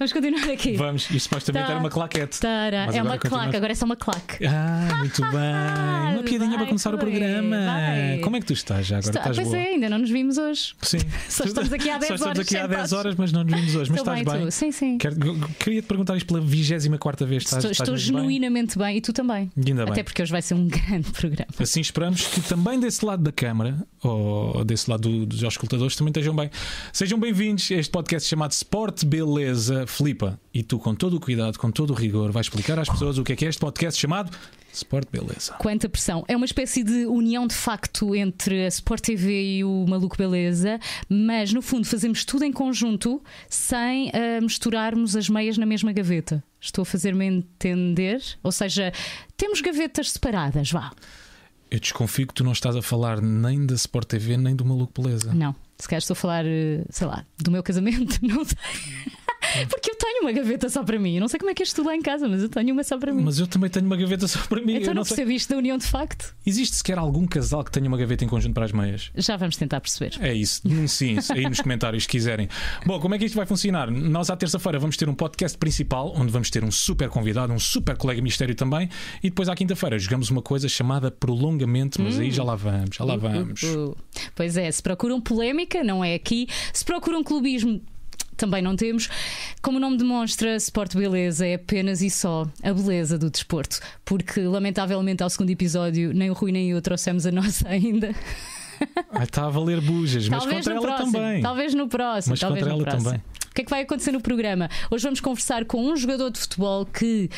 Vamos continuar aqui. Vamos, isto supostamente Tá. era uma claquete. Tara. É uma claque, agora é só uma claque. Ah, muito bem. Uma piadinha Vai, para começar o programa. vai. Como é que tu estás já agora? Está- estás pois boa? é, ainda não nos vimos hoje. Sim. Só estamos aqui há 10 Só estamos horas aqui há 10 sentados. horas, mas não nos vimos hoje. Mas Estou estás bem, bem? Sim, sim. Quero- Queria te perguntar isto pela 24 vez. Estás, Estou, estás estou mesmo bem? genuinamente bem. e tu também. Ainda bem. Até porque hoje vai ser um grande programa. Assim esperamos que também desse lado da câmara, ou desse lado do- dos auscultadores, também estejam bem. Sejam bem-vindos a este podcast chamado Sport Beleza Flipa. E tu, com todo o cuidado, com todo o rigor, vais explicar às pessoas o que é que é este podcast chamado Sport Beleza. Quanta pressão. É uma espécie de união de facto entre a Sport TV e o Maluco Beleza, mas no fundo fazemos tudo em conjunto sem ah, misturarmos as meias na mesma gaveta. Estou a fazer-me entender? Ou seja, temos gavetas separadas, vá. Eu desconfio que tu não estás a falar nem da Sport TV nem do Maluco Beleza. Não, se calhar estou a falar, eh, sei lá, do meu casamento, não sei. Porque eu tenho uma gaveta só para mim. Eu não sei como é que és tu lá em casa, mas eu tenho uma só para mim. Mas eu também tenho uma gaveta só para mim. então Eu não não percebi isto da união de facto? Existe sequer algum casal que tenha uma gaveta em conjunto para as meias? Já vamos tentar perceber. É isso, denunciem isso aí nos comentários se quiserem. Bom, como é que isto vai funcionar? Nós à terça-feira vamos ter um podcast principal onde vamos ter um super convidado, um super colega mistério também, e depois à quinta-feira jogamos uma coisa chamada prolongamento, mas aí já lá vamos, já lá vamos. Uh, uh. Pois é, se procuram polémica, não é aqui. Se procuram clubismo, também não temos. Como o nome demonstra, Sport Beleza é apenas e só a beleza do desporto. Porque, lamentavelmente, ao segundo episódio, nem o Rui nem eu trouxemos a nossa ainda. Ai, Está a valer bujas, mas talvez contra ela próximo. também. Talvez no próximo. Mas talvez contra ela próximo. também. O que é que vai acontecer no programa? Hoje vamos conversar com um jogador de futebol que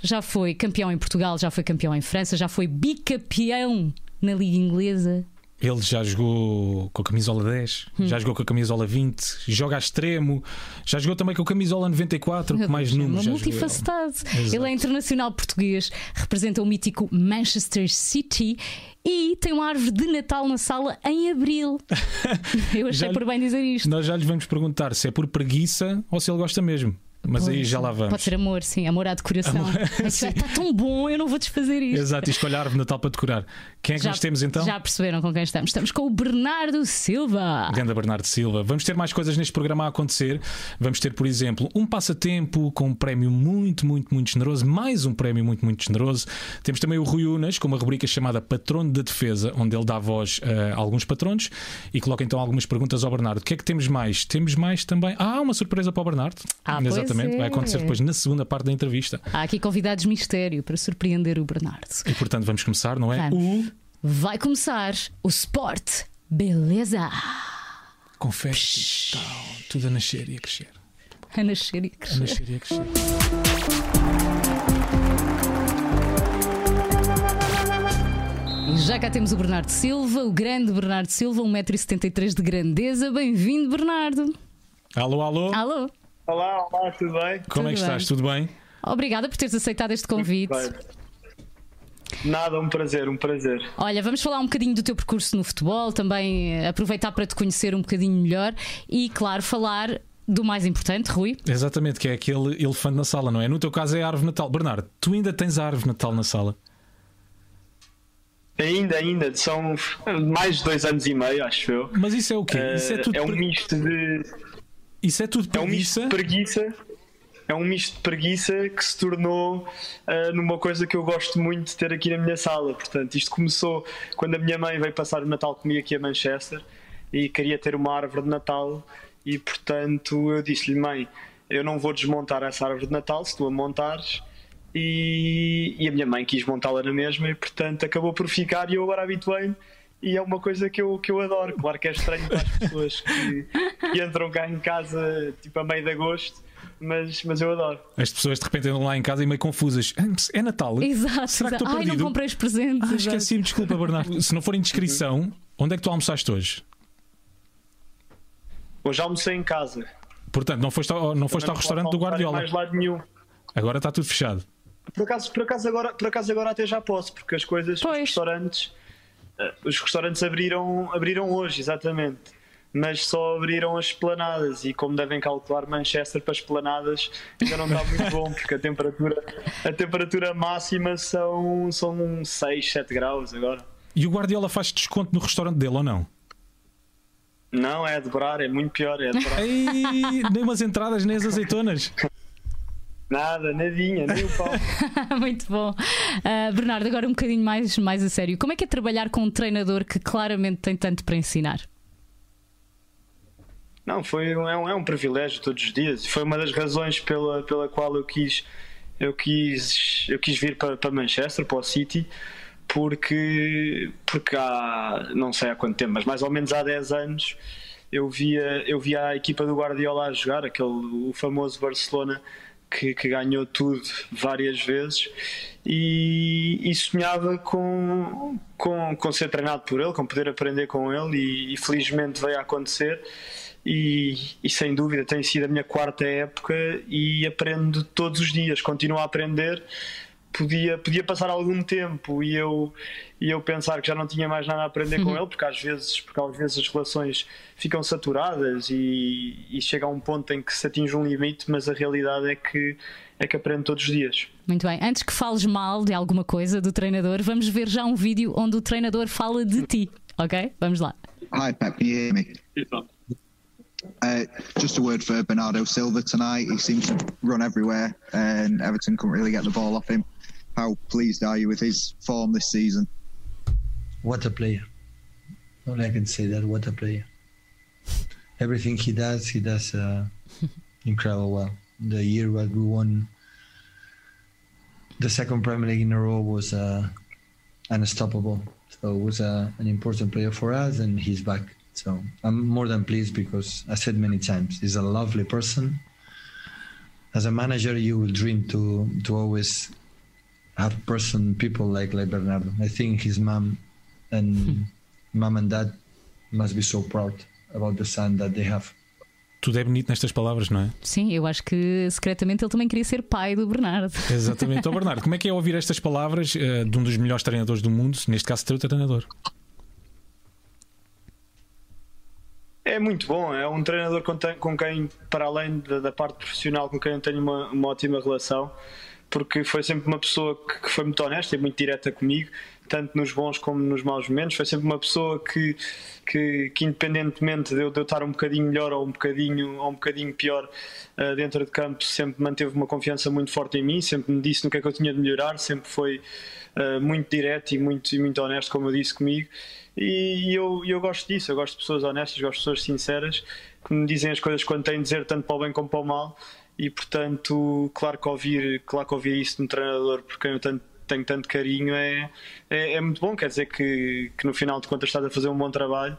já foi campeão em Portugal, já foi campeão em França, já foi bicampeão na Liga Inglesa. Ele já jogou com a camisola 10, Hum. já jogou com a camisola 20, joga a extremo, já jogou também com a camisola 94, Meu com mais é números. Ele. multifacetado. Ele é internacional português, representa o mítico Manchester City e tem uma árvore de Natal na sala em abril. Eu achei Já- por bem dizer isto. Nós já lhes vamos perguntar se é por preguiça ou se ele gosta mesmo. Mas aí Pois, já lá vamos. Pode ser amor, sim, amor à decoração. Amor, sim. Está tão bom, eu não vou desfazer isto. Exato, e escolher árvore Natal para decorar. Quem é que nós temos então? Já perceberam com quem estamos? Estamos com o Bernardo Silva. Ganda Bernardo Silva. Vamos ter mais coisas neste programa a acontecer. Vamos ter, por exemplo, um passatempo com um prémio muito, muito, muito generoso. Mais um prémio muito, muito generoso. Temos também o Rui Unas com uma rubrica chamada Patrono da Defesa, onde ele dá voz a alguns patronos e coloca então algumas perguntas ao Bernardo. O que é que temos mais? Temos mais também. Ah, uma surpresa para o Bernardo. Ah, pois Exatamente. Vai acontecer depois na segunda parte da entrevista. Há aqui convidados mistério para surpreender o Bernardo. E portanto vamos começar, não é? Vamos. Vai começar o Sport Beleza. O confete tal, tudo a nascer e a crescer. A nascer e A crescer. nascer e a crescer. E já cá temos o Bernardo Silva, o grande Bernardo Silva, 1,73m de grandeza. Bem-vindo, Bernardo. Alô, alô. Alô. Olá, olá, tudo bem? Como é que tudo estás? bem. Tudo bem? Obrigada por teres aceitado este convite. Bem. Nada, um prazer, um prazer. Olha, vamos falar um bocadinho do teu percurso no futebol, também eh, aproveitar para te conhecer um bocadinho melhor e, claro, falar do mais importante, Rui. Exatamente, que é aquele elefante na sala, não é? No teu caso é a árvore Natal. Bernardo, tu ainda tens a árvore Natal na sala? Ainda, ainda, são mais de dois anos e meio, acho eu. Mas isso é o quê? Isso é tudo, é um misto de. Isso é tudo É um misto preguiça? de preguiça. É um misto de preguiça que se tornou ah, numa coisa que eu gosto muito de ter aqui na minha sala. Portanto, isto começou quando a minha mãe veio passar o Natal comigo aqui a Manchester e queria ter uma árvore de Natal. E portanto, eu disse-lhe, mãe, eu não vou desmontar essa árvore de Natal se tu a montares. E, e a minha mãe quis montá-la na mesma e portanto acabou por ficar e eu agora habituei-me e é uma coisa que eu, que eu adoro. Claro que é estranho para as pessoas que, que entram cá em casa tipo a meio de agosto, mas, mas eu adoro. As pessoas de repente andam lá em casa e meio confusas. "Ah, É Natal? Exato. Será que exato. estou Ai, não comprei os presentes. Ah, esqueci-me, desculpa, Bernardo. Se não for indiscrição, onde é que tu almoçaste hoje? Hoje almocei em casa. Portanto, não foste ao, não foste ao restaurante do Guardiola. Mais lado nenhum. Agora está tudo fechado. Por acaso, por, acaso agora, por acaso agora até já posso, porque as coisas, os Pois. restaurantes, eh, os restaurantes abriram, abriram hoje, exatamente. Mas só abriram as esplanadas e como devem calcular Manchester para esplanadas ainda não está muito bom porque a temperatura, a temperatura máxima são, são 6, 7 graus agora. E o Guardiola faz desconto no restaurante dele ou não? Não, é a dobrar, é muito pior, é dobrar. Ei, nem umas entradas, nem as azeitonas. Nada, nadinha, nem o pau. Muito bom. Uh, Bernardo, agora um bocadinho mais, mais a sério. Como é que é trabalhar com um treinador que claramente tem tanto para ensinar? Não, foi, é, um, é um privilégio todos os dias. Foi uma das razões pela, pela qual eu quis, eu quis, eu quis vir para, para Manchester, para o City, porque, porque há, não sei há quanto tempo, mas mais ou menos há 10 anos eu via, eu via a equipa do Guardiola a jogar, aquele, o famoso Barcelona que, que ganhou tudo várias vezes e, e, sonhava com, com, com ser treinado por ele, com poder aprender com ele e, e felizmente veio a acontecer e, e, sem dúvida tem sido a minha quarta época e aprendo todos os dias, continuo a aprender. Podia, podia passar algum tempo e eu, e eu pensar que já não tinha mais nada a aprender uhum. com ele, porque às vezes, porque às vezes as relações ficam saturadas e, e chega a um ponto em que se atinge um limite, mas a realidade é que é que aprendo todos os dias. Muito bem. Antes que fales mal de alguma coisa do treinador, vamos ver já um vídeo onde o treinador fala de ti, ok? Vamos lá. Hi hear me? Uh, just a word for Bernardo Silva tonight. He seems to run everywhere, and Everton couldn't really get the ball off him. How pleased are you with his form this season? What a player! Only I can say that. What a player! Everything he does, he does uh, incredible well. The year that we won the second Premier League in a row was uh, unstoppable. So it was uh, an important player for us, and he's back. So I'm more than pleased because I said many times he's a lovely person. As a manager, you will dream to to always have person people like like Bernardo. I think his mom and mom and dad must be so proud about the son that they have. Tudo é bonito nestas palavras, não é? Sim, eu acho que secretamente ele também queria ser pai do Bernardo. Exatamente. Então, Bernardo, como é que é ouvir estas palavras uh, de um dos melhores treinadores do mundo, neste caso, teu treinador? É muito bom, é um treinador com, quem, para além da, da, parte profissional, com quem eu tenho uma, uma, ótima relação, porque foi sempre uma pessoa que, que, foi muito honesta e muito direta comigo, tanto nos bons como nos maus momentos. Foi sempre uma pessoa que, que, que independentemente de eu, de eu, estar um bocadinho melhor ou um bocadinho, ou um bocadinho pior uh, dentro de campo, sempre manteve uma confiança muito forte em mim, sempre me disse no que é que eu tinha de melhorar, sempre foi uh, muito direto e muito, e muito honesto, como eu disse comigo. E eu, eu gosto disso, eu gosto de pessoas honestas, gosto de pessoas sinceras que me dizem as coisas quando têm de dizer, tanto para o bem como para o mal. E portanto, claro que ouvir, claro que ouvir isso de um treinador por quem eu tanto, tenho tanto carinho é, é, é, muito bom. Quer dizer que, que no final de contas estás a fazer um bom trabalho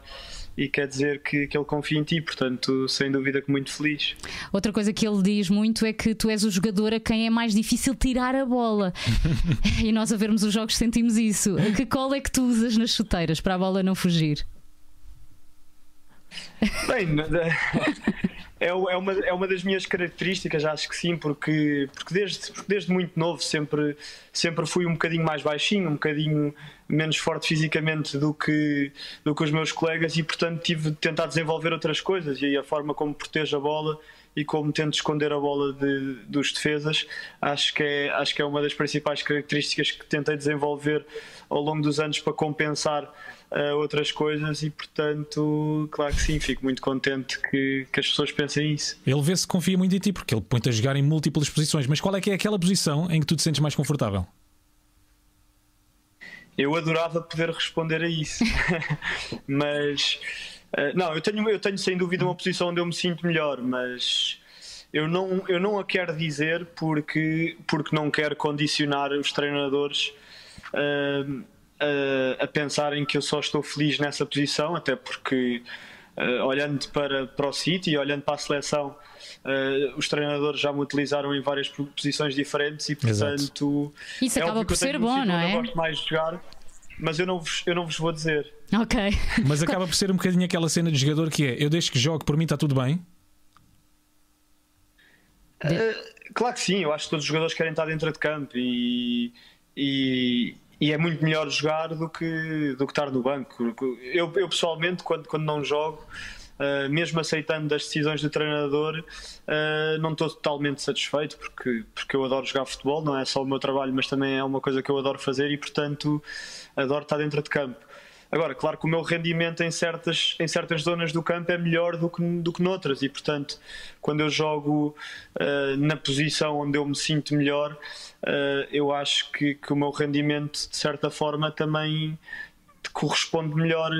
e quer dizer que, que ele confia em ti, portanto, sem dúvida que muito feliz. Outra coisa que ele diz muito é que tu és o jogador a quem é mais difícil tirar a bola. e nós a vermos os jogos sentimos isso. Que cola é que tu usas nas chuteiras para a bola não fugir? Bem, é, é, uma, é uma das minhas características, acho que sim, porque, porque, desde, porque desde muito novo sempre, sempre fui um bocadinho mais baixinho, um bocadinho menos forte fisicamente do que, do que os meus colegas e, portanto, tive de tentar desenvolver outras coisas e a forma como protejo a bola e como tento esconder a bola de, dos defesas, acho que, é, acho que é uma das principais características que tentei desenvolver ao longo dos anos para compensar uh, outras coisas e, portanto, claro que sim, fico muito contente que, que as pessoas pensem isso. Ele vê se confia muito em ti, porque ele põe-te a jogar em múltiplas posições, mas qual é que é aquela posição em que tu te sentes mais confortável? Eu adorava poder responder a isso, mas uh, não, eu tenho, eu tenho sem dúvida uma posição onde eu me sinto melhor, mas eu não, eu não a quero dizer porque, porque não quero condicionar os treinadores uh, a, a pensarem que eu só estou feliz nessa posição, até porque uh, olhando para, para o City e olhando para a seleção. Uh, os treinadores já me utilizaram em várias posições diferentes e portanto Exato. isso é acaba por ser bom, não é? Eu gosto mais de jogar, mas eu não vos, eu não vos vou dizer. Ok. Mas acaba por ser um bocadinho aquela cena de jogador que é: eu deixo que jogue, por mim está tudo bem. Uh, claro que sim, eu acho que todos os jogadores querem estar dentro de campo e, e, e é muito melhor jogar do que, do que estar no banco. Eu, eu pessoalmente, quando, quando não jogo, uh, mesmo aceitando as decisões do treinador, uh, não estou totalmente satisfeito porque, porque eu adoro jogar futebol, não é só o meu trabalho, mas também é uma coisa que eu adoro fazer e, portanto, adoro estar dentro de campo. Agora, claro que o meu rendimento em certas, em certas zonas do campo é melhor do que, do que noutras, e portanto, quando eu jogo uh, na posição onde eu me sinto melhor, uh, eu acho que, que o meu rendimento, de certa forma, também corresponde melhor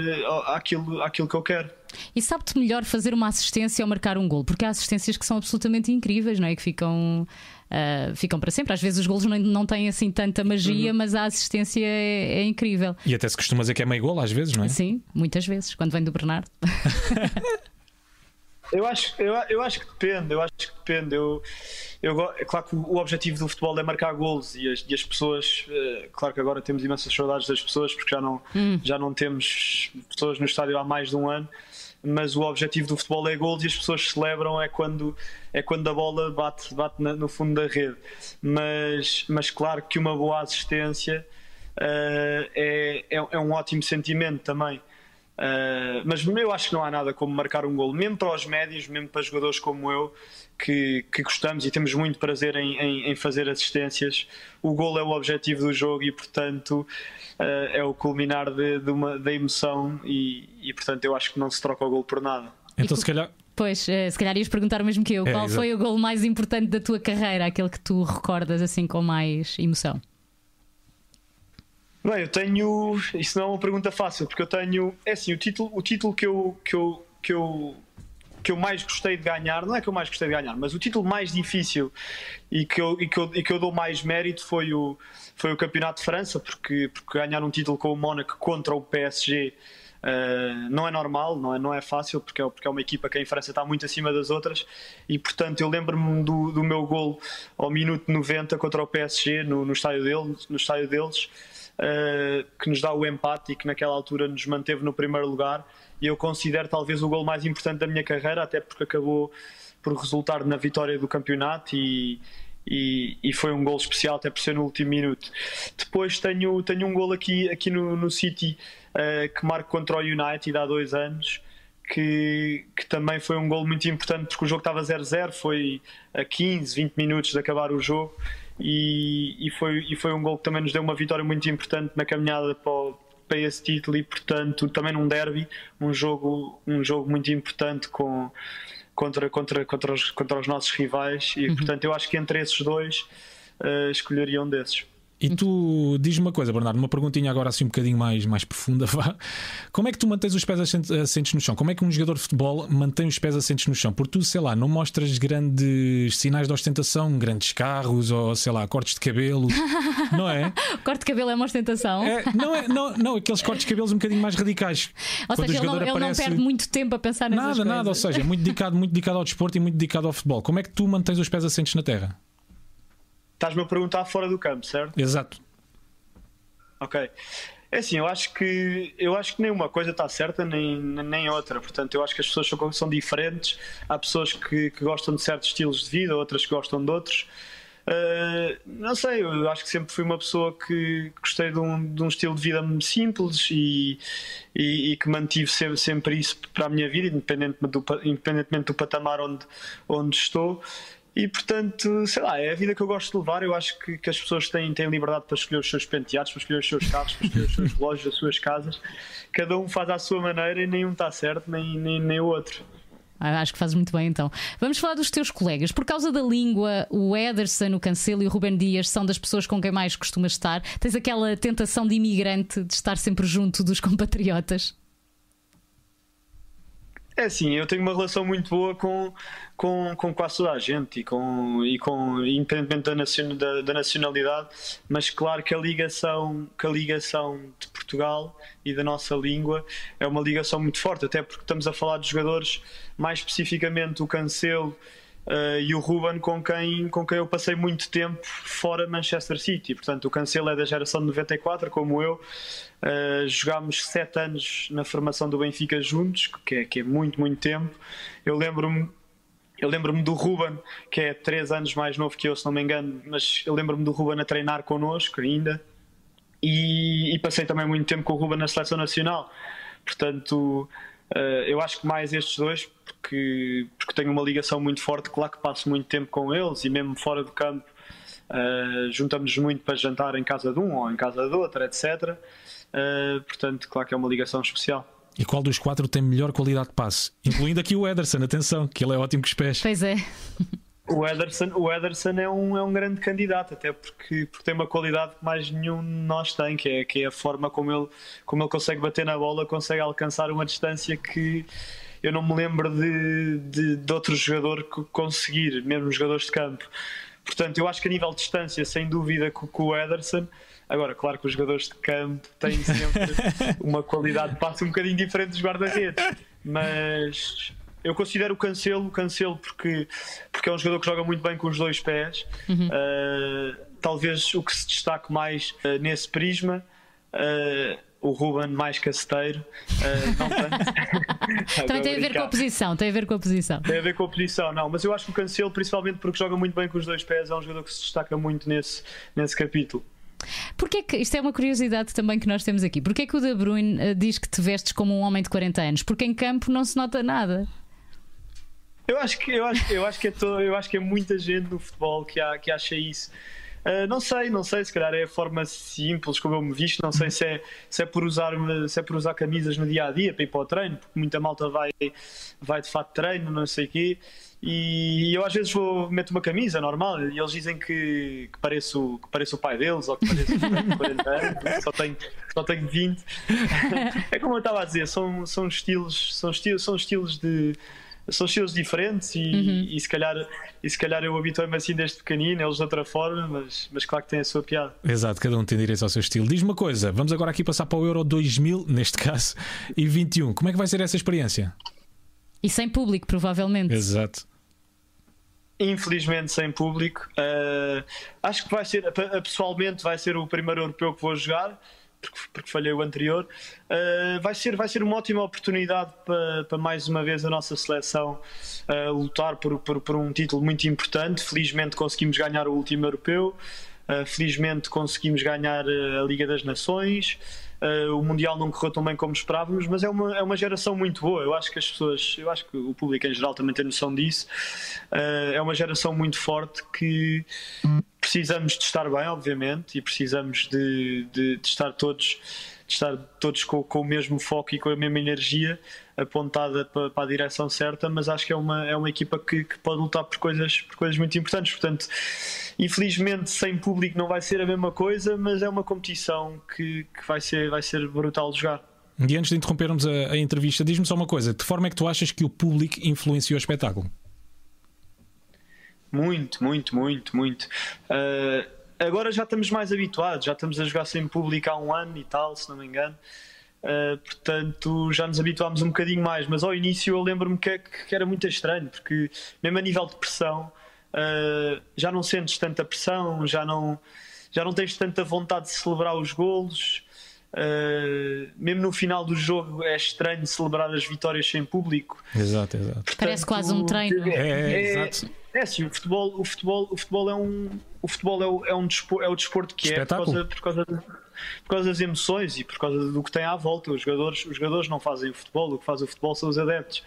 àquilo, àquilo que eu quero. E sabe-te melhor fazer uma assistência ou marcar um gol? Porque há assistências que são absolutamente incríveis, não é? Que ficam uh, ficam para sempre. Às vezes os golos não, não têm assim tanta magia, uhum. mas a assistência é, é, incrível. E até se costuma dizer que é meio gol às vezes, não é? Sim, muitas vezes, quando vem do Bernardo. Eu acho, eu, eu acho que depende, eu acho que depende. Eu, eu, é claro que o objetivo do futebol é marcar golos e as, e as pessoas, uh, claro que agora temos imensas saudades das pessoas porque já não, hum. já não temos pessoas no estádio há mais de um ano, mas o objetivo do futebol é gols e as pessoas celebram é quando, é quando a bola bate, bate no fundo da rede. Mas, mas claro que uma boa assistência uh, é, é, é, um ótimo sentimento também. Uh, mas eu acho que não há nada como marcar um gol, mesmo para os médios, mesmo para jogadores como eu, que, que gostamos e temos muito prazer em, em, em, fazer assistências. O gol é o objetivo do jogo e, portanto, uh, é o culminar de, de uma, da emoção. E, e, portanto, eu acho que não se troca o gol por nada. Então, se calhar. Pois, eh, se calhar ias perguntar o mesmo que eu. É, Qual exato. foi o gol mais importante da tua carreira? Aquele que tu recordas assim com mais emoção? Bem, eu tenho. Isso não é uma pergunta fácil, porque eu tenho. É assim, o título, o título que, eu, que, eu, que, eu, que eu mais gostei de ganhar, não é que eu mais gostei de ganhar, mas o título mais difícil e que eu, e que eu, e que eu dou mais mérito foi o, foi o Campeonato de França, porque, porque ganhar um título com o Mónaco contra o PSG. Uh, eh, não é normal, não é, não é fácil, porque é, porque é uma equipa que em França está muito acima das outras e, portanto, eu lembro-me do, do meu gol ao minuto 90 contra o PSG no, no, estádio, deles, no estádio deles uh, que nos dá o empate e que naquela altura nos manteve no primeiro lugar. E eu considero talvez o gol mais importante da minha carreira, até porque acabou por resultar na vitória do campeonato e, e, e, foi um gol especial até por ser no último minuto. Depois tenho, tenho um gol aqui, aqui no, no City uh, que marco contra o United há dois anos. Que, que também foi um gol muito importante porque o jogo estava 0-0, foi a 15, 20 minutos de acabar o jogo e, e, foi, e foi um gol que também nos deu uma vitória muito importante na caminhada para, o, para esse título e portanto também num derby um jogo um jogo muito importante com contra contra contra os, contra os nossos rivais e uhum. portanto eu acho que entre esses dois uh, escolheria um desses e tu diz-me uma coisa, Bernardo, uma perguntinha agora assim um bocadinho mais, mais profunda. Vá. Como é que tu mantens os pés assentes no chão? Como é que um jogador de futebol mantém os pés assentes no chão? Porque tu, sei lá, não mostras grandes sinais de ostentação, grandes carros ou sei lá, cortes de cabelo, não é? Corte de cabelo é uma ostentação? É, não, é, não, não, aqueles cortes de cabelos um bocadinho mais radicais. Ou seja, ele, não, ele aparece... não, perde muito tempo a pensar nessas nada, coisas. Nada, nada, ou seja, muito dedicado, muito dedicado ao desporto e muito dedicado ao futebol. Como é que tu mantens os pés assentes na terra? Estás-me a perguntar fora do campo, certo? Exato. Ok. É assim, eu acho que eu acho que nenhuma coisa está certa nem, nem outra. Portanto, eu acho que as pessoas são, são diferentes. Há pessoas que, que gostam de certos estilos de vida, outras que gostam de outros. Uh, não sei, eu acho que sempre fui uma pessoa que gostei de um, de um estilo de vida simples e, e, e, que mantive sempre, sempre isso para a minha vida, independentemente do, independentemente do patamar onde, onde estou. E portanto, sei lá, é a vida que eu gosto de levar. Eu acho que, que as pessoas têm, têm liberdade para escolher os seus penteados, para escolher os seus carros, para escolher os seus relógios, as suas casas. Cada um faz à sua maneira e nenhum está certo, nem, nem, nem o outro. Ah, acho que fazes muito bem então. Vamos falar dos teus colegas. Por causa da língua, o Ederson, o Cancelo e o Ruben Dias são das pessoas com quem mais costumas estar. Tens aquela tentação de imigrante de estar sempre junto dos compatriotas? É assim, eu tenho uma relação muito boa com, com, com quase toda a gente e com, e com independentemente da, nacion, da, da, nacionalidade, mas claro que a ligação que a ligação de Portugal e da nossa língua é uma ligação muito forte, até porque estamos a falar de jogadores, mais especificamente o Cancelo uh, e o Ruben com quem, com quem eu passei muito tempo fora Manchester City. Portanto, o Cancelo é da geração de 94, como eu. Uh, jogámos sete anos na formação do Benfica juntos, que é, que é muito, muito tempo. Eu lembro-me eu lembro-me do Ruben, que é três anos mais novo que eu, se não me engano, mas eu lembro-me do Ruben a treinar connosco ainda. E, e, passei também muito tempo com o Ruben na seleção nacional. Portanto, eu acho que mais estes dois, porque, porque tenho uma ligação muito forte, claro que passo muito tempo com eles e mesmo fora do campo uh, juntamos-nos muito para jantar em casa de um ou em casa de outro, etc. Uh, portanto, claro que é uma ligação especial. E qual dos quatro tem melhor qualidade de passe? Incluindo aqui o Ederson, atenção, que ele é ótimo com os pés. Pois é. O Ederson, o Ederson é, um, é um grande candidato, até porque, porque tem uma qualidade que mais nenhum de nós tem, que é, que é a forma como ele, como ele consegue bater na bola, consegue alcançar uma distância que eu não me lembro de, de, de outro jogador conseguir, mesmo jogadores de campo. Portanto, eu acho que a nível de distância, sem dúvida, com, com o Ederson. Agora, claro que os jogadores de campo têm sempre uma qualidade de passe um bocadinho diferente dos guarda-redes, mas eu considero o Cancelo, Cancelo porque, porque é um jogador que joga muito bem com os dois pés. Uhum. Uh, talvez o que se destaque mais uh, nesse prisma. Uh, o Ruben mais caceteiro, não tanto. Também tem a ver com a posição, tem a ver com a posição. Tem a ver com a posição, não, mas eu acho que o Cancelo, principalmente porque joga muito bem com os dois pés, é um jogador que se destaca muito nesse, nesse capítulo. Porquê que, isto é uma curiosidade também que nós temos aqui, porquê que o De Bruyne diz que te vestes como um homem de 40 anos? Porque em campo não se nota nada. Eu acho que, eu acho, eu acho que, é, todo, eu acho que é muita gente no futebol que, há, que acha isso. Uh, não sei, não sei, se calhar é a forma simples como eu me visto, não sei se é, se é, por, usar, se é por usar camisas no dia a dia para ir para o treino, porque muita malta vai, vai de fato treino, não sei o quê. E eu às vezes vou, meto uma camisa normal e eles dizem que, que, pareço, que pareço o pai deles ou que pareço 40 anos, só tenho, só tenho 20. é como eu estava a dizer, são, são, estilos, são, estilos, são estilos de são estilos diferentes e, uhum. e, se calhar, e se calhar eu habituei-me assim desde pequenino, eles de outra forma, mas, mas claro que tem a sua piada. Exato, cada um tem direito ao seu estilo. Diz-me uma coisa, vamos agora aqui passar para o Euro 2000, neste caso, e 21. Como é que vai ser essa experiência? E sem público, provavelmente. Exato. Infelizmente sem público. Uh, acho que vai ser, pessoalmente, vai ser o primeiro europeu que vou jogar porque, porque falhei o anterior. Uh, vai, ser, vai ser uma ótima oportunidade para, para mais uma vez a nossa seleção uh, lutar por, por, por, um título muito importante. Felizmente conseguimos ganhar o último europeu, uh, felizmente conseguimos ganhar a Liga das Nações. Uh, o Mundial não correu tão bem como esperávamos, mas é uma, é uma geração muito boa. Eu acho que as pessoas, eu acho que o público em geral também tem noção disso. Uh, é uma geração muito forte que precisamos de estar bem, obviamente, e precisamos de, de, de estar todos, de estar todos com, com, o mesmo foco e com a mesma energia apontada para, para, a direção certa, mas acho que é uma, é uma equipa que, que, pode lutar por coisas, por coisas muito importantes. Portanto, infelizmente, sem público não vai ser a mesma coisa, mas é uma competição que, que vai, ser, vai ser brutal de jogar. E antes de interrompermos a, a entrevista, diz-me só uma coisa: de forma é que tu achas que o público influenciou o espetáculo? Muito, muito, muito, muito. Uh, agora já estamos mais habituados, já estamos a jogar sem público há um ano e tal, se não me engano. Uh, portanto, já nos habituámos um bocadinho mais. Mas ao início eu lembro-me que, que, era muito estranho, porque mesmo a nível de pressão, uh, já não sentes tanta pressão, já não, já não tens tanta vontade de celebrar os golos. Uh, mesmo no final do jogo é estranho celebrar as vitórias sem público. Exato, exato. Portanto, Parece quase um treino. É, é, é. É assim, o futebol, o futebol, o futebol é um, o futebol é o, é um desporto, é o desporto que Espetáculo. é por causa, por causa de por causa das emoções e por causa do que tem à volta. Os jogadores, os jogadores não fazem o futebol, o que faz o futebol são os adeptos.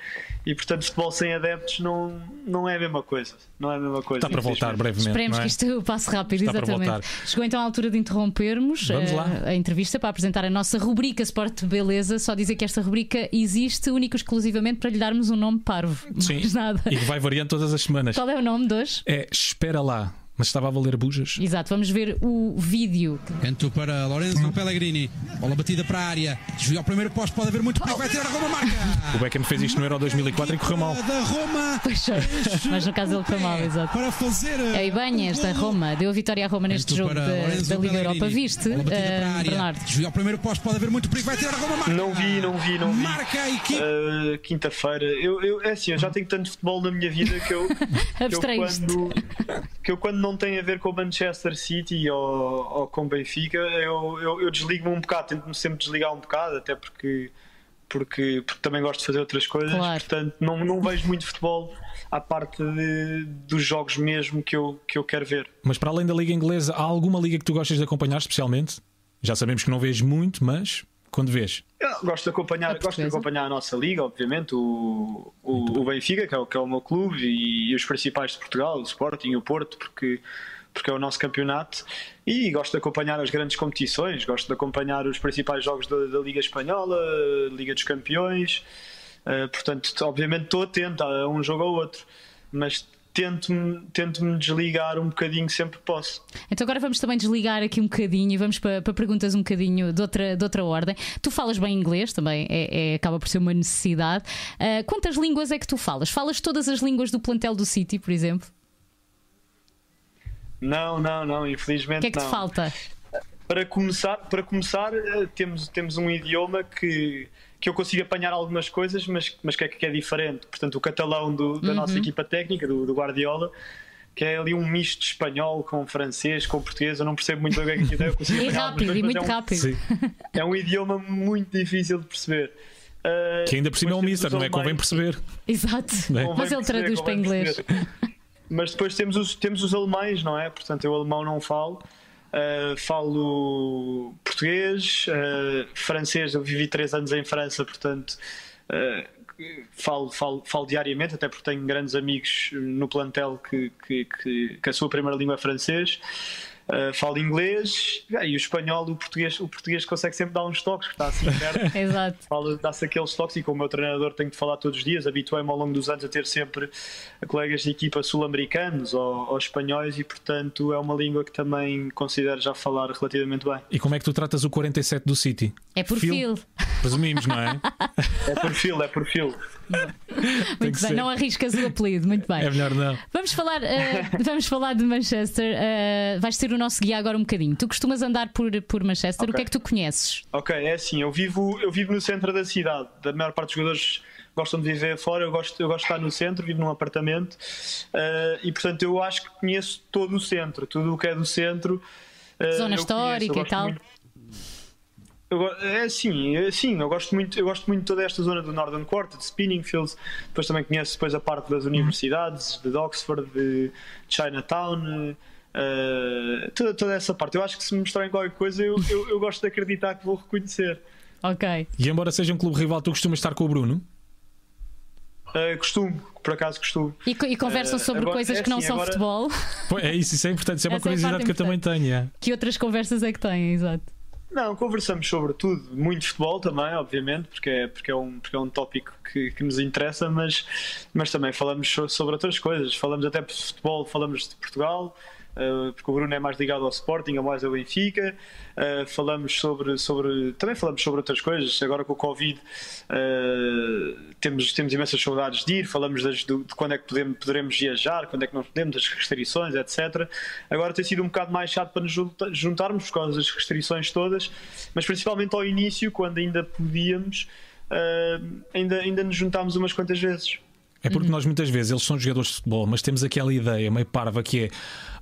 E portanto, futebol sem adeptos não, não é a mesma coisa. Não é a mesma coisa. Está para voltar brevemente. Esperemos é? que isto passe rápido, Está exatamente. Chegou então a altura de interrompermos a, eh, a, entrevista para apresentar a nossa rubrica Sport Beleza. Só dizer que esta rubrica existe única e exclusivamente para lhe darmos um nome parvo. Sim. nada. E que vai variando todas as semanas. Qual é o nome de hoje? É Espera lá. Mas estava a valer bujas. Exato, vamos ver o vídeo. Canto para Lorenzo Pellegrini. Bola batida para a área. Desvio ao primeiro posto, pode haver muito perigo. Vai tirar a Roma marca. O Beckham fez isto no Euro 2004 e correu mal. Da Roma. Mas no caso ele foi mal, exato. Para fazer. É Ibanhas da Roma. Deu a vitória à Roma neste jogo da, da, Liga Europa. Viste, uh, Bernardo? Desvio ao primeiro posto, pode haver muito perigo. Vai tirar a Roma marca. Não vi, não vi, não vi. Marca a equipe. Uh, Quinta-feira. Eu, eu, é assim, eu já tenho tanto futebol na minha vida que eu. eu quando, que eu quando não tem a ver com o Manchester City ou, ou com Benfica, eu, eu, eu desligo-me um bocado, tento-me sempre desligar um bocado, até porque, porque, porque também gosto de fazer outras coisas. Claro. Portanto, não, não vejo muito futebol à parte de, dos jogos mesmo que eu, que eu quero ver. Mas para além da Liga Inglesa, há alguma liga que tu gostas de acompanhar especialmente? Já sabemos que não vês muito, mas quando vês? Eu gosto de acompanhar, gosto de acompanhar a nossa liga, obviamente, o, o, o Benfica, que é o, que é o meu clube, e, e, os principais de Portugal, o Sporting e o Porto, porque, porque é o nosso campeonato. E gosto de acompanhar as grandes competições, gosto de acompanhar os principais jogos da, da Liga Espanhola, Liga dos Campeões. Uh, portanto, obviamente estou atento a um jogo ou outro, mas tento-me tento -me desligar um bocadinho sempre que posso. Então agora vamos também desligar aqui um bocadinho e vamos para, para perguntas um bocadinho de outra, de outra ordem. Tu falas bem inglês também, é, é acaba por ser uma necessidade. Uh, quantas línguas é que tu falas? Falas todas as línguas do plantel do City, por exemplo? Não, não, não, infelizmente. O que é que não. te falta? Para começar, para começar eh, temos, temos um idioma que que eu consigo apanhar algumas coisas, mas, mas que, é, que é diferente. Portanto, o catalão do, da uhum. nossa equipa técnica, do, do, Guardiola, que é ali um misto de espanhol com francês, com português, eu não percebo muito bem o que é que E rápido, e muito é um, rápido. É um idioma muito difícil de perceber. Uh, que ainda por cima é um mister, não é? Convém perceber. Exato, é? mas ele traduz para inglês. Mas depois temos os, temos os alemães, não é? Portanto, eu alemão não falo. Uh, falo português, uh, francês, eu vivi três anos em França, portanto uh, falo, falo, falo diariamente, até porque tenho grandes amigos no plantel que, que, que, que a sua primeira língua é francês. Uh, falo inglês e o espanhol, o português, o português consegue sempre dar uns toques, que está assim perto. Exato. Dá-se aqueles toques e como o meu treinador tenho de falar todos os dias, habituei-me ao longo dos anos a ter sempre colegas de equipa sul-americanos ou, ou, espanhóis e, portanto, é uma língua que também considero já falar relativamente bem. E como é que tu tratas o 47 do City? É por fil. fil. Presumimos, não é? é por fil, é por fil. muito bem, ser. não arriscas o apelido, muito bem. É melhor não. Vamos falar, uh, vamos falar de Manchester. Uh, vais ser o nosso guia agora um bocadinho. Tu costumas andar por, por Manchester, okay. o que é que tu conheces? Ok, é assim, eu vivo, eu vivo no centro da cidade. A maior parte dos jogadores gostam de viver fora, eu gosto, eu gosto de estar no centro, vivo num apartamento uh, e portanto eu acho que conheço todo o centro, tudo o que é do centro. Zona histórica e tal. Muito, eu, é assim, é assim, eu gosto muito, eu gosto muito de toda esta zona do Northern Quarter, de Spinningfields, depois também conheço depois a parte das universidades, de Oxford, de Chinatown, uh, toda, toda essa parte. Eu acho que se me mostrarem qualquer coisa, eu, eu, eu, gosto de acreditar que vou reconhecer. Ok. E embora seja um clube rival, tu costumas estar com o Bruno? Uh, costumo, por acaso costumo. E, e conversam uh, sobre agora, coisas é que não assim, são agora... futebol? É isso, isso é importante, isso é uma Essa curiosidade é que eu também tenho. É. Que outras conversas é que têm, exato. Não, conversamos sobre tudo, muito futebol também, obviamente, porque é, porque é, um, porque é um tópico que, que nos interessa, mas, mas também falamos sobre outras coisas. Falamos até de futebol, falamos de Portugal, porque o Bruno é mais ligado ao Sporting, a mais ao Benfica. Uh, falamos sobre, sobre. Também falamos sobre outras coisas. Agora com o Covid uh, temos, temos imensas saudades de ir. Falamos das, de, de, quando é que podemos, poderemos viajar, quando é que não podemos, das restrições, etc. Agora tem sido um bocado mais chato para nos juntarmos por causa das restrições todas, mas principalmente ao início, quando ainda podíamos, ainda, ainda nos juntámos umas quantas vezes. É porque uhum. nós muitas vezes eles são jogadores de futebol, mas temos aquela ideia meio parva que é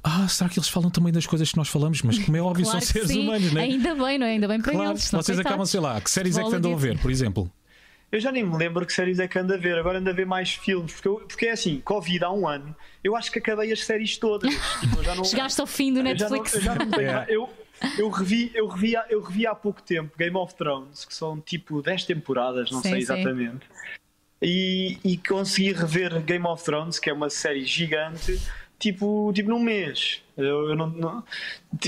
ah, será que eles falam também das coisas que nós falamos? Mas como é óbvio, claro são seres sim. humanos, não é? Ainda bem, não é? Ainda bem para claro. eles. Vocês acabam, sei lá, que séries é que andam a ver, por exemplo? Eu já nem me lembro que séries é que ando a ver, agora ando a ver mais filmes, porque, eu, porque é assim, Covid há um ano, eu acho que acabei as séries todas. Tipo, não, Chegaste ao fim do Netflix. Eu, já não, eu, já yeah. eu, eu, revi, eu, revi, eu revi há pouco tempo Game of Thrones, que são tipo 10 temporadas, não sim, sei exatamente. E, e consegui rever Game of Thrones, que é uma série gigante tipo, tipo num mês. Eu, eu não, não,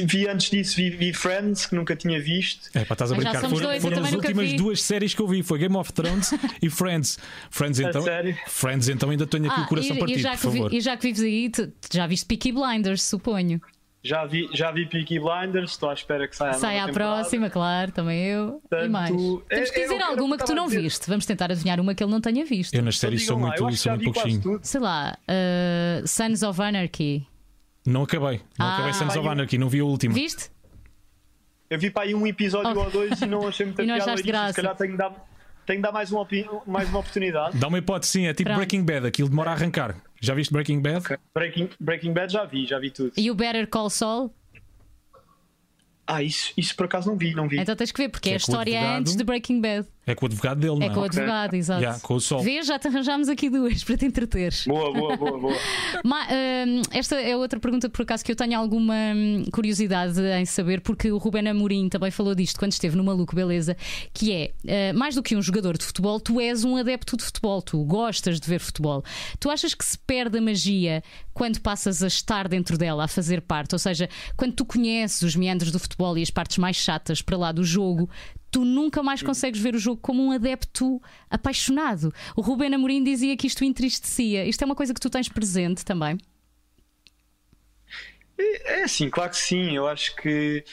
vi antes disso, vi, vi, Friends, que nunca tinha visto. É, para estás a brincar. Foram, dois, foram as últimas duas séries que eu vi: foi Game of Thrones e Friends. Friends então, Friends, então ainda tenho aqui ah, o coração e, partido. E já, que, vi, e já que vives aí, tu, já viste Peaky Blinders, suponho. Já vi, já vi Peaky Blinders, estou à espera que saia Sai à próxima, claro, também eu. Portanto, e mais. Temos que é, dizer é, alguma que tu não viste. Vamos tentar adivinhar uma que ele não tenha visto. Eu nas séries sou muito, sou muito pouquinho. Sei lá, uh, Sons of Anarchy. Não acabei. Não ah, acabei Sons of Anarchy, não vi o último. Viste? Eu vi para aí um episódio oh. ou dois e não achei muito e não graça. Se calhar tenho de dar, tenho de dar mais, uma, mais uma oportunidade. Dá uma hipótese, sim. É tipo Pronto. Breaking Bad, aquilo demora a arrancar. Já viste Breaking Bad? Okay. Breaking, Breaking Bad já vi, já vi tudo. E o Better Call Saul? Ah, isso, isso por acaso não vi, não vi. Então tens que ver, porque Que é a é o história advogado. antes de Breaking Bad. É com o advogado dele, não É é? com o advogado, exato. Yeah, com o sol. Vês, já te arranjámos aqui duas para te entreteres. Boa, boa, boa, boa. Ma- hum, esta é outra pergunta, por acaso, que eu tenho alguma hum, curiosidade em saber, porque o Ruben Amorim também falou disto quando esteve no Maluco Beleza, que é, eh, mais do que um jogador de futebol, tu és um adepto de futebol, tu gostas de ver futebol. Tu achas que se perde a magia quando passas a estar dentro dela, a fazer parte? Ou seja, quando tu conheces os meandros do futebol e as partes mais chatas para lá do jogo, tu nunca mais consegues ver o jogo como um adepto apaixonado. O Ruben Amorim dizia que isto entristecia. Isto é uma coisa que tu tens presente também? É assim, claro que sim. Eu acho que.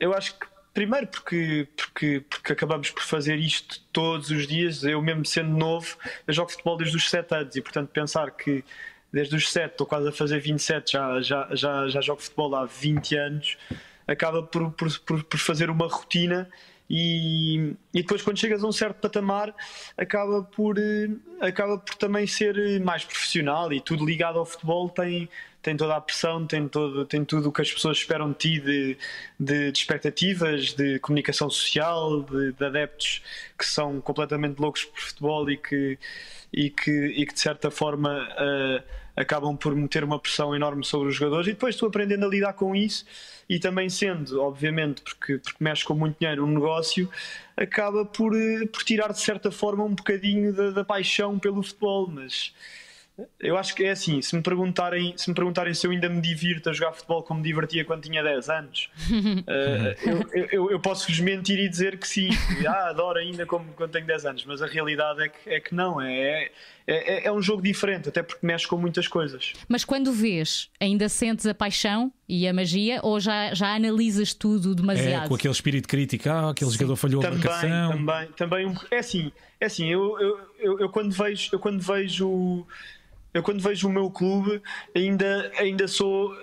Eu acho que. Primeiro porque, porque, porque acabamos por fazer isto todos os dias. Eu mesmo sendo novo, eu jogo futebol desde os 7 anos e portanto pensar que desde os 7, estou quase a fazer 27, já, já, já, já jogo futebol há 20 anos, acaba por, por, por, por fazer uma rotina e, e depois quando chegas a um certo patamar acaba por, eh, acaba por também ser mais profissional e tudo ligado ao futebol tem, tem toda a pressão, tem, todo, tem tudo o que as pessoas esperam de ti de, de, de expectativas, de comunicação social, de, de adeptos que são completamente loucos por futebol e que, e que, e que de certa forma eh, acabam por meter uma pressão enorme sobre os jogadores. E depois tu aprendendo a lidar com isso e também sendo, obviamente, porque, porque mexe com muito dinheiro, um negócio, acaba por, eh, por tirar de certa forma um bocadinho da, da paixão pelo futebol, mas eu acho que é assim, se me perguntarem se, me perguntarem se eu ainda me divirto a jogar futebol como me divertia quando tinha 10 anos, eh, eu, eu, eu posso-vos mentir e dizer que sim, que, ah, adoro ainda como quando tenho 10 anos, mas a realidade é que, é que não, é, é, é um jogo diferente, até porque mexe com muitas coisas. Mas quando vês, ainda sentes a paixão e a magia ou já, já analisas tudo É, demasiado? com aquele espírito crítico, ah, aquele jogador falhou a Também, marcação. também, também um, é assim, é assim, eu, eu, eu, eu quando vejo, eu quando vejo eu quando vejo o meu clube ainda, ainda sou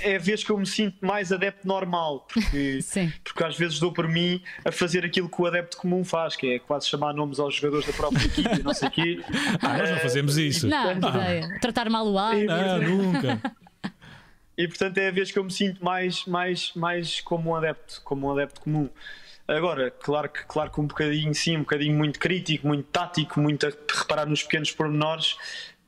é a vez que eu me sinto mais adepto normal porque, Sim. porque às vezes dou por mim a fazer aquilo que o adepto comum faz, que é quase chamar nomes aos jogadores da própria equipe e não sei o quê. Ah, nós não fazemos isso. Não, que ideia. Tratar mal o ar. Não, nunca. E portanto é a vez que eu me sinto mais, mais, mais como um adepto, como um adepto comum. Agora, claro que, claro que um bocadinho sim, um bocadinho muito crítico, muito tático, muito a reparar nos pequenos pormenores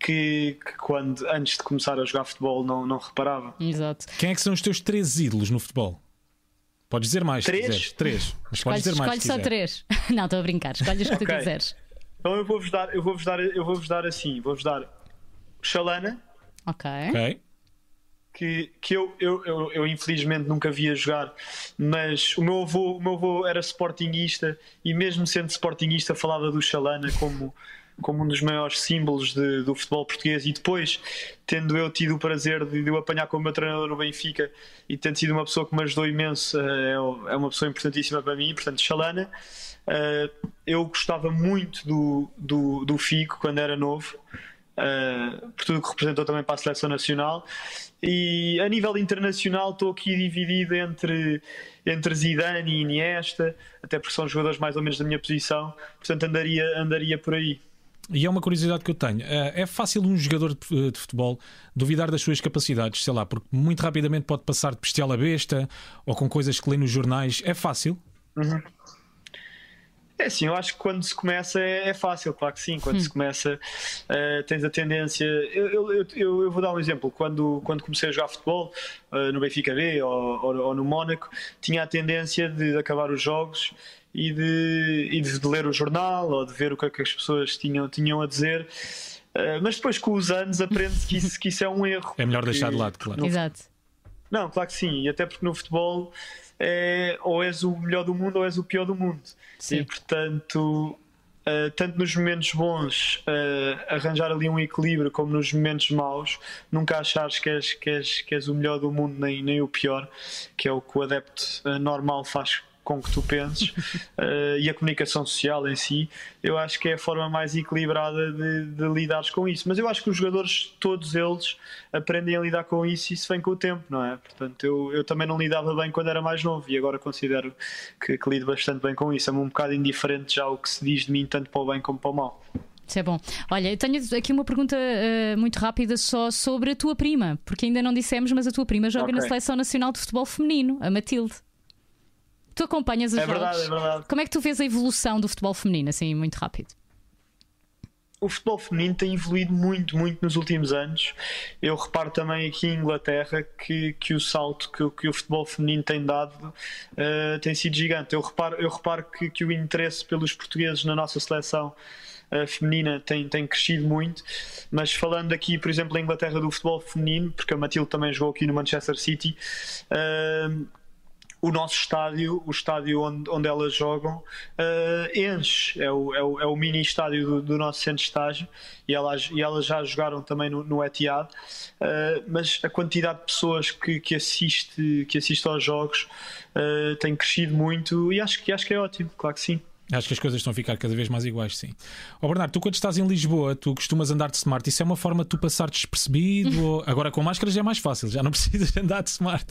que, que quando antes de começar a jogar futebol não, não reparava. Exato. Quem é que são os teus três ídolos no futebol? Podes dizer mais, Três? se quiseres. Três. Mas Escolhe, dizer mais. escolhe se só três. Não, estou a brincar. Escolhe os que tu Ok. quiseres. Então eu vou-vos dar, eu vou-vos dar, eu vou-vos dar assim, vou-vos dar Xalana, Ok. Ok. que, que eu, eu, eu, eu infelizmente nunca via jogar, mas o meu avô, o meu avô era sportinguista e mesmo sendo sportinguista falava do Xalana como, como um dos maiores símbolos de- do futebol português e depois, tendo eu tido o prazer de, de o apanhar como meu treinador no Benfica e tendo sido uma pessoa que me ajudou imenso, eh, é, é uma pessoa importantíssima para mim, portanto Xalana. eh, eu gostava muito do, do, do Figo quando era novo. Uh, por tudo que representou também para a seleção nacional e a nível internacional estou aqui dividido entre, entre Zidane e Iniesta até porque são jogadores mais ou menos da minha posição portanto andaria, andaria por aí E é uma curiosidade que eu tenho. É é fácil um jogador de de futebol duvidar das suas capacidades, sei lá, porque muito rapidamente pode passar de bestial a besta ou com coisas que lê nos jornais. É fácil. É assim, eu acho que quando se começa é, é fácil, claro que sim. Quando se começa, eh, tens a tendência. Eu, eu, eu- eu- vou dar um exemplo. Quando, quando comecei a jogar futebol eh, no Benfica B ou, ou, ou no Mónaco, tinha a tendência de acabar os jogos e de, e de ler o jornal ou de ver o que, é que as pessoas tinham, tinham a dizer. Eh, mas depois, com os anos, aprende-se que isso, que isso é um erro. É melhor porque deixar de lado, claro. no Exato. não, claro que sim, e até porque no futebol é, ou és o melhor do mundo ou és o pior do mundo. Sim. E portanto, eh, tanto nos momentos bons, eh, arranjar ali um equilíbrio, como nos momentos maus, nunca achares que és, que és, que és o melhor do mundo nem, nem o pior, que é o que o adepto eh, normal faz com que tu penses eh, e a comunicação social em si, eu acho que é a forma mais equilibrada de, de lidares com isso. Mas eu acho que os jogadores, todos eles, aprendem a lidar com isso e isso vem com o tempo, não é? Portanto, eu, eu também não lidava bem quando era mais novo e agora considero que, que lido bastante bem com isso. É-me um bocado indiferente já o que se diz de mim, tanto para o bem como para o mal. Isso é bom. Olha, eu tenho aqui uma pergunta eh, muito rápida só sobre a tua prima, porque ainda não dissemos, mas a tua prima joga Ok. na Seleção Nacional de Futebol Feminino, a Matilde. Tu acompanhas os É jogos. verdade, é verdade. Como é que tu vês a evolução do futebol feminino, assim, muito rápido? o futebol feminino tem evoluído muito, muito nos últimos anos. Eu reparo também aqui em Inglaterra que, que o salto que, que o futebol feminino tem dado uh, tem sido gigante. Eu reparo, eu reparo que, que o interesse pelos portugueses na nossa seleção uh, feminina tem, tem crescido muito. Mas falando aqui, por exemplo, em Inglaterra do futebol feminino, porque a Matilde também jogou aqui no Manchester City. Uh, o nosso estádio, o estádio onde, onde elas jogam, uh, enche. É o, é, o, é o mini estádio do, do, nosso centro de estágio e elas, e elas já jogaram também no, no Etihad. Uh, mas a quantidade de pessoas que, que, assiste, que assiste aos jogos uh, tem crescido muito e acho que, acho que é ótimo, claro que sim. Acho que as coisas estão a ficar cada vez mais iguais, sim. Ó oh, Bernardo, tu quando estás em Lisboa, tu costumas andar de smart, isso é uma forma de tu passar despercebido? ou... Agora com máscaras já é mais fácil, já não precisas andar de smart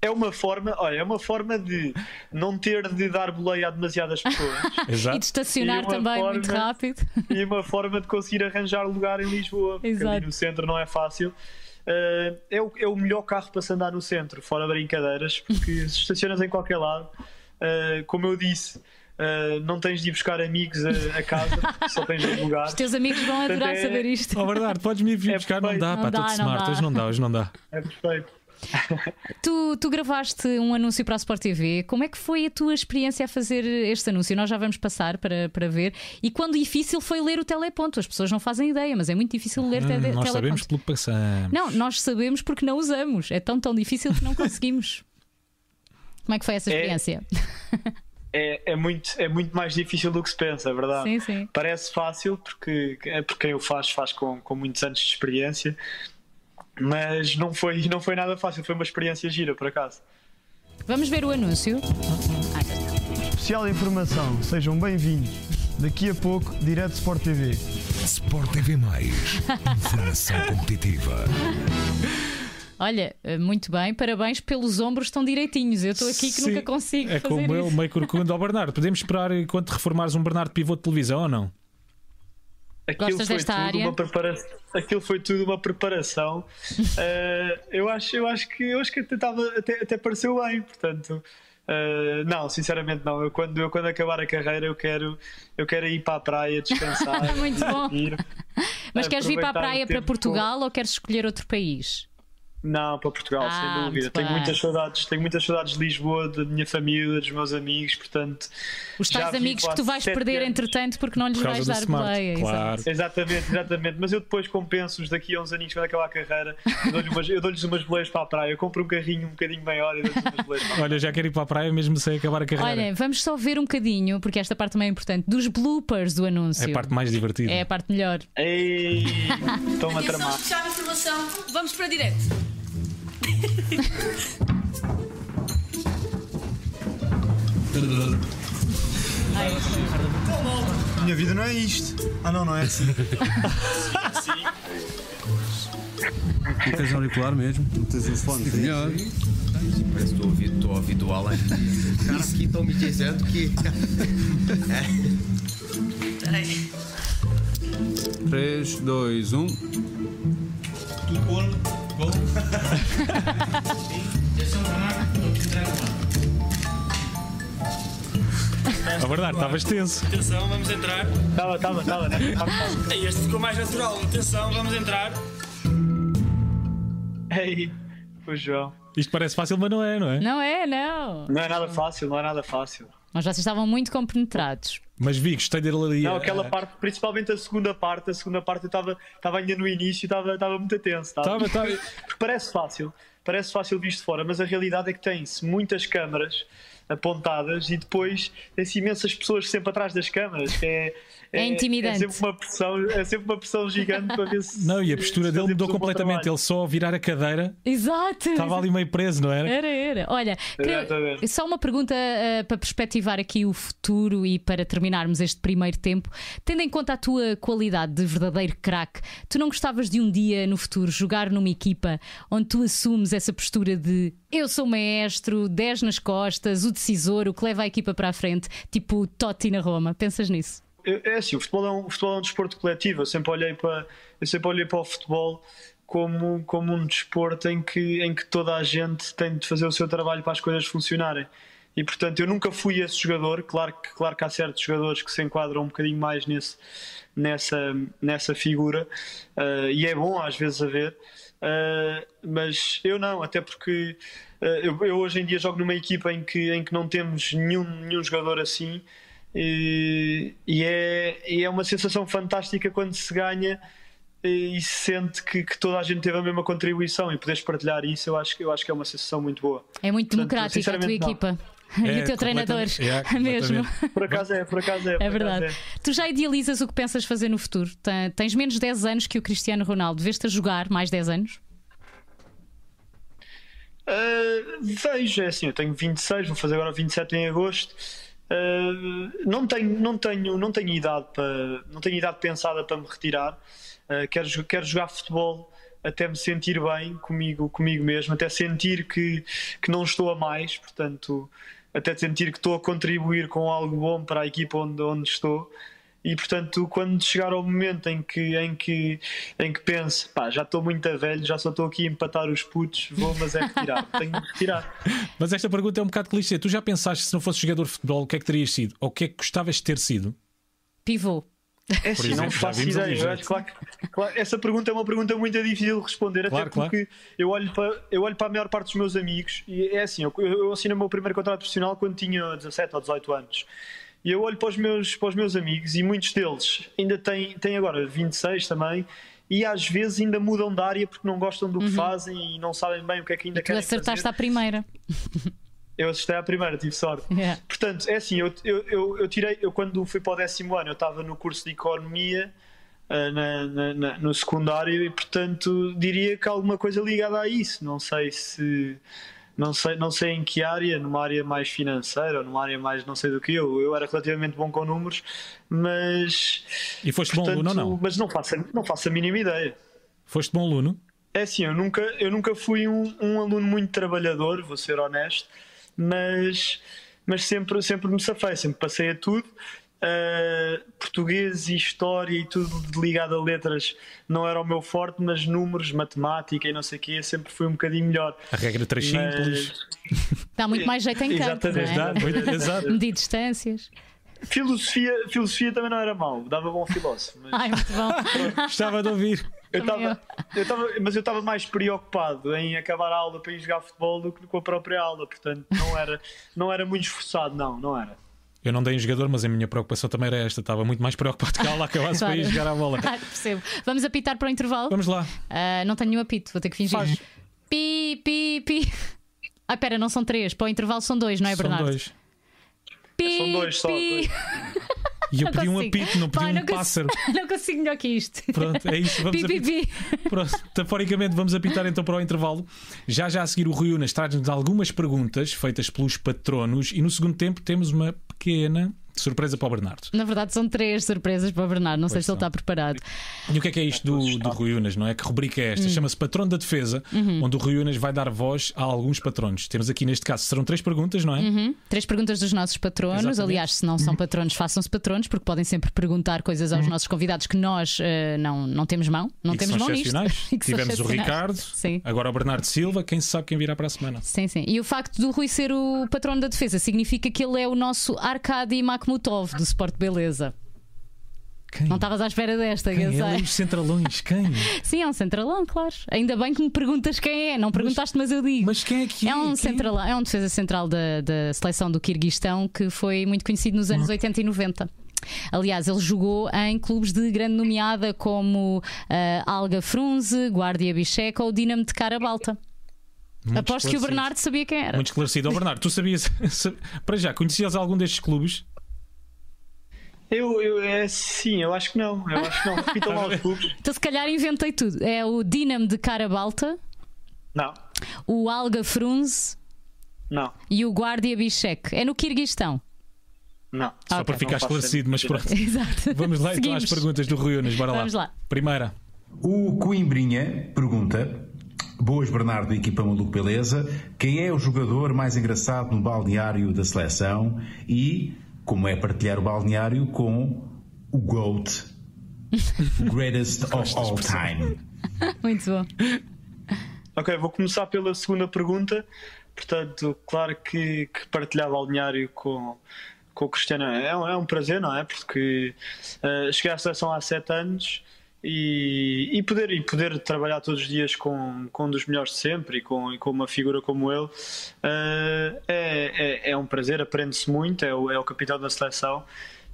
é uma forma, olha, é uma forma de não ter de dar boleia a demasiadas pessoas. Exato. E de estacionar e também forma, muito rápido. E uma forma de conseguir arranjar lugar em Lisboa, porque Exato. ali no centro não é fácil. Uh, é, o, é o melhor carro para se andar no centro, fora brincadeiras, porque se estacionas em qualquer lado, uh, como eu disse, Uh, não tens de ir buscar amigos a, a casa, só tens de lugar. Os teus amigos vão adorar é... saber isto. Oh, verdade, podes me vir é buscar, perfeito. não dá, não pá, dá, smart, dá. hoje não dá, hoje não dá. É perfeito. tu, tu gravaste um anúncio para a Sport TV. Como é que foi a tua experiência a fazer este anúncio? Nós já vamos passar para, para ver. E quando difícil foi ler o teleponto? As pessoas não fazem ideia, mas é muito difícil ler hum, teleponto. Nós sabemos pelo que passamos. Não, nós sabemos porque não usamos. É tão, tão difícil que não conseguimos. Como é que foi essa é- experiência? É... é, é, muito, é muito mais difícil do que se pensa, é verdade. Sim, sim. Parece fácil porque, porque quem o faz, faz com, com muitos anos de experiência, mas não foi, não foi nada fácil, foi uma experiência gira, por acaso. Vamos ver o anúncio. Especial informação, sejam bem-vindos. Daqui a pouco, direto Sport TV. Sport TV Mais. Informação competitiva. Olha, eh, muito bem, parabéns pelos ombros estão direitinhos. Eu estou aqui que Sim, nunca consigo. É fazer como eu, meio corcunda. Ó Bernardo, podemos esperar enquanto reformares um Bernardo pivô de televisão ou não? Aquilo Gostas foi desta tudo área? Uma preparação, aquilo foi tudo uma preparação. uh, eu, acho, eu acho que eu acho que até, tava, até, até pareceu bem, portanto. Uh, não, sinceramente não. Eu quando, eu quando acabar a carreira eu quero, eu quero ir para a praia descansar. Muito bom. Ir, Mas queres vir para a praia para Portugal ou queres escolher outro país? Não, para Portugal, ah, sem dúvida. Tenho muitas saudades, tenho muitas saudades de Lisboa, da minha família, dos meus amigos, portanto. Os tais amigos que tu vais perder anos. entretanto porque não lhes vais dar smart, Claro. Exatamente, exatamente. Mas eu depois compenso-os daqui a uns aninhos quando acabar a carreira. Eu dou-lhes umas, eu dou-lhes umas boleias para a praia. Eu compro um carrinho um bocadinho maior e dou-lhes umas boleias para a praia. Olha, já quero ir para a praia mesmo sem acabar a carreira. Olha, vamos só ver um bocadinho, porque esta parte também é importante, dos bloopers do anúncio. É a parte mais divertida. É a parte melhor. Ei, estou-me a tramar. Fechar a informação, vamos para direto. Minha vida não é isto. Ah, não, não é assim. Não tens auricular mesmo? Não tens um fone? Melhor. Parece que estou a ouvir, estou a ouvir do Alan. Cara, aqui estão me dizendo que. Peraí. 3, 2, 1. Tudo bom? Gol. É verdade, estavas tenso. Atenção, vamos entrar. Estava, estava, estava. Este ficou mais natural. Atenção, vamos entrar. Ei, o João. Isto parece fácil, mas não é, não é? Não é, não. Não é nada fácil, não é nada fácil. Mas vocês estavam muito compenetrados. Mas vi, gostei dele ali. Não, aquela parte, principalmente a segunda parte, a segunda parte eu estava, ainda no início e estava, muito tenso. Estava, estava, Porque parece fácil, parece fácil visto fora, mas a realidade é que tem-se muitas câmaras apontadas e depois tem-se imensas pessoas sempre atrás das câmaras, que é é, é intimidante. É sempre, uma pressão, é sempre uma pressão gigante para ver se. Não, e a postura dele mudou completamente. Ele só virar a cadeira. Exato. Estava ali meio preso, não era? Era, era. Olha, queria... só uma pergunta uh, para perspectivar aqui o futuro e para terminarmos este primeiro tempo. Tendo em conta a tua qualidade de verdadeiro craque, tu não gostavas de um dia no futuro jogar numa equipa onde tu assumes essa postura de eu sou maestro, 10 nas costas, o decisor, o que leva a equipa para a frente, tipo Totti na Roma? Pensas nisso? é assim, o futebol é um, futebol é um desporto coletivo. Eu sempre olhei para, eu sempre olhei para o futebol como, como um desporto em que, em que toda a gente tem de fazer o seu trabalho para as coisas funcionarem. E portanto eu nunca fui esse jogador. Claro que, claro que há certos jogadores que se enquadram um bocadinho mais nesse, nessa, nessa figura, uh, e é bom às vezes haver. Uh, mas eu não, até porque uh, eu, eu, hoje em dia jogo numa equipa em que, em que não temos nenhum, nenhum jogador assim. E, e, é, e é uma sensação fantástica quando se ganha e se sente que, que, toda a gente teve a mesma contribuição e poderes partilhar isso, eu acho, eu acho que é uma sensação muito boa. É muito Portanto, democrática a tua equipa. É, e o teu treinador, é, mesmo. Por acaso é, por acaso é. é verdade. É. Tu já idealizas o que pensas fazer no futuro? Tens menos 10 anos que o Cristiano Ronaldo. Vês-te a jogar mais 10 anos? Uh, vejo, é assim, eu tenho 26, vou fazer agora 27 em agosto. Uh, não tenho, não tenho, não tenho idade para, não tenho idade pensada para me retirar. Uh, quero, quero jogar futebol até me sentir bem comigo, comigo mesmo, até sentir que, que não estou a mais, portanto, até sentir que estou a contribuir com algo bom para a equipa onde, onde estou. E portanto, quando chegar ao momento em que, em que, em que penso, pá, já estou muito a velho, já só estou aqui a empatar os putos, vou, mas é retirar, tenho de retirar. Mas esta pergunta é um bocado clichê. Tu já pensaste se não fosse jogador de futebol, o que é que terias sido? Ou o que é que gostavas de ter sido? Pivô. É sim, não faço ideia. Eu acho, claro, claro, essa pergunta é uma pergunta muito difícil de responder, claro, até porque claro. eu, olho para, eu olho para a maior parte dos meus amigos e é assim: eu, eu assinei o meu primeiro contrato profissional quando tinha 17 ou 18 anos. E eu olho para os meus, para os meus amigos e muitos deles ainda têm, têm agora 26 também e às vezes ainda mudam de área porque não gostam do que uhum. fazem e não sabem bem o que é que ainda e querem tu acertaste fazer. à primeira. Eu assisti à primeira, tive sorte. Yeah. Portanto, é assim, eu, eu, eu, eu, tirei, eu quando fui para o décimo ano, eu estava no curso de Economia uh, na, na, na, no secundário e, portanto, diria que alguma coisa ligada a isso. Não sei se não sei, não sei em que área, numa área mais financeira ou numa área mais não sei do que eu. Eu era relativamente bom com números, mas. E foste portanto, bom aluno ou não? Mas não faço, não faço a mínima ideia. Foste bom aluno? É assim, eu nunca, eu nunca fui um, um aluno muito trabalhador, vou ser honesto, mas, mas sempre, sempre me safei, sempre passei a tudo Uh, português e história e tudo ligado a letras não era o meu forte, mas números, matemática e não sei o que sempre fui um bocadinho melhor. A regra 3 mas... simples. Dá muito mais jeito em campo. Exatamente. É? Exato. Medir distâncias. Filosofia, filosofia também não era mau, dava bom filósofo. Mas... Ai, muito bom. Gostava de ouvir. Eu tava, eu tava, mas eu estava mais preocupado em acabar a aula para ir jogar futebol do que com a própria aula, portanto não era, não era muito esforçado, não, não era. Eu não dei em jogador, mas a minha preocupação também era esta. Estava muito mais preocupado que ela acabasse claro. para ir jogar a bola. Claro, percebo. Vamos apitar para o intervalo? Vamos lá. Uh, não tenho nenhum apito, vou ter que fingir. Faz. Pi, pi, pi. Ah, pera, não são três. Para o intervalo são dois, não é, Bernardo? São dois. Pi, são dois só. Pi. E eu pedi um apito, não pedi um não pássaro. Não consigo melhor que isto. Pronto, é isso. Vamos pi, pi, Pronto, metaforicamente, vamos apitar então para o intervalo. Já já a seguir, o Rui Unas traz-nos algumas perguntas feitas pelos patronos e no segundo tempo temos uma pequena Surpresa para o Bernardo. Na verdade, são três surpresas para o Bernardo. Não pois sei se ele está preparado. E o que é que é isto do, do Rui Unas, não é? Que rubrica é esta? Hum. Chama-se Patrono da Defesa, uhum. onde o Rui Unas vai dar voz a alguns patronos. Temos aqui neste caso, serão três perguntas, não é? Uhum. Três perguntas dos nossos patronos. Exatamente. Aliás, se não são uhum. patronos, façam-se patronos, porque podem sempre perguntar coisas aos uhum. nossos convidados que nós uh, não, não temos mão. Não e temos mão nisto. Tivemos o Ricardo, sim. agora o Bernardo Silva, quem sabe quem virá para a semana. Sim, sim. E o facto do Rui ser o patrono da defesa significa que ele é o nosso Arkady Makhmutov do Sport beleza. Quem? Não estavas à espera desta, quem? É um centralões, quem? Sim, é um centralão, claro. Ainda bem que me perguntas quem é. Não perguntaste, mas, mas eu digo. Mas quem é que é? É um, centralão, é um defesa central da, da seleção do Kirguistão que foi muito conhecido nos anos 80 e 90. Aliás, ele jogou em clubes de grande nomeada como uh, Alga Frunze, Guardia Bicheca ou Dinamo de Carabalta. Muito Aposto que o Bernardo sabia quem era. Muito esclarecido. Oh, Bernardo, tu sabias. Para já, conhecias algum destes clubes? Eu, eu é, sim, eu acho que não. Eu acho que não. Repitam lá os clubes. Então, se calhar inventei tudo. É o Dinamo de Carabalta. Não. O Alga Frunze. Não. E o Guardia Bichek. É no Kirguistão. Não. Só okay. para ficar esclarecido, mas pronto. Exato. Vamos lá então às perguntas do Rui Unas. Bora lá. Vamos lá. Primeira. O Coimbrinha pergunta. Boas, Bernardo, equipa Maluco Beleza. Quem é o jogador mais engraçado no balneário da seleção? E como é partilhar o balneário com o GOAT, Greatest of All Time. Muito bom. Ok, vou começar pela segunda pergunta. Portanto, claro que, que partilhar balneário com, com o Cristiano é um, é um prazer, não é? Porque uh, cheguei à seleção há sete anos e, e, poder, e poder trabalhar todos os dias com, com um dos melhores de sempre e com, e com uma figura como ele uh, é, é, é, um prazer, aprende-se muito, é o, é o capitão da seleção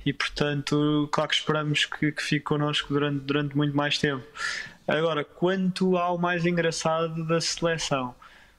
e portanto, claro que esperamos que, que fique connosco durante, durante muito mais tempo. Agora, quanto ao mais engraçado da seleção,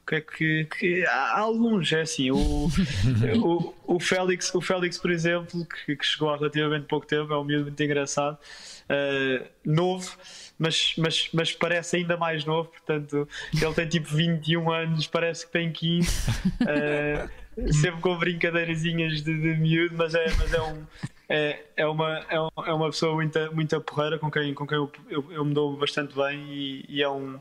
que é que, que, há alguns, é assim, o, o, o, Félix, o Félix, por exemplo, que, que, chegou há relativamente pouco tempo, é um miúdo muito engraçado, uh, novo, mas, mas, mas parece ainda mais novo, portanto, ele tem tipo 21 anos, parece que tem 15, uh, eh, sempre com brincadeirazinhas de, de miúdo, mas é, mas é um é, é, uma, é, é uma pessoa muito, muito porreira com quem, com quem eu, eu, eu me dou bastante bem e, e, é, um,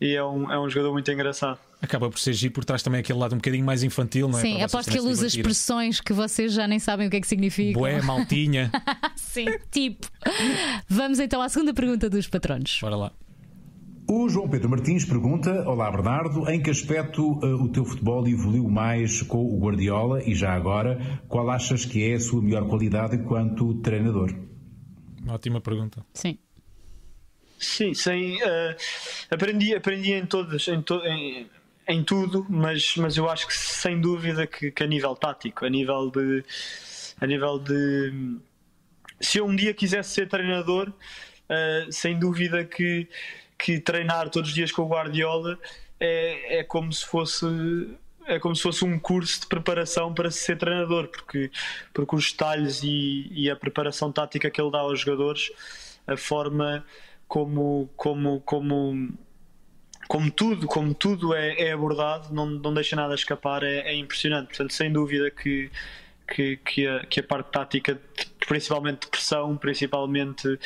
e é, um, é um jogador muito engraçado. Acaba por ser giro por trás também aquele lado um bocadinho mais infantil, não é? Sim, aposto que ele usa expressões que vocês já nem sabem o que é que significa. Bué, maltinha. Sim, tipo. Vamos então à segunda pergunta dos patronos. Bora lá. O João Pedro Martins pergunta: Olá Bernardo, em que aspecto uh, o teu futebol evoluiu mais com o Guardiola e já agora, qual achas que é a sua melhor qualidade enquanto treinador? Ótima pergunta. Sim. Sim, sem, uh, aprendi, aprendi em todas, em, to, em, em, tudo, mas, mas eu acho que sem dúvida que, que, a nível tático, a nível de. A nível de se eu um dia quisesse ser treinador, uh, sem dúvida que que treinar todos os dias com o Guardiola é, é como se fosse é como se fosse um curso de preparação para ser treinador, porque, porque os detalhes e, e, a preparação tática que ele dá aos jogadores, a forma como, como, como, como tudo, como tudo é, é abordado, não, não deixa nada escapar, é, é impressionante. Portanto, sem dúvida que, que, que, a, que a parte tática, principalmente de pressão, principalmente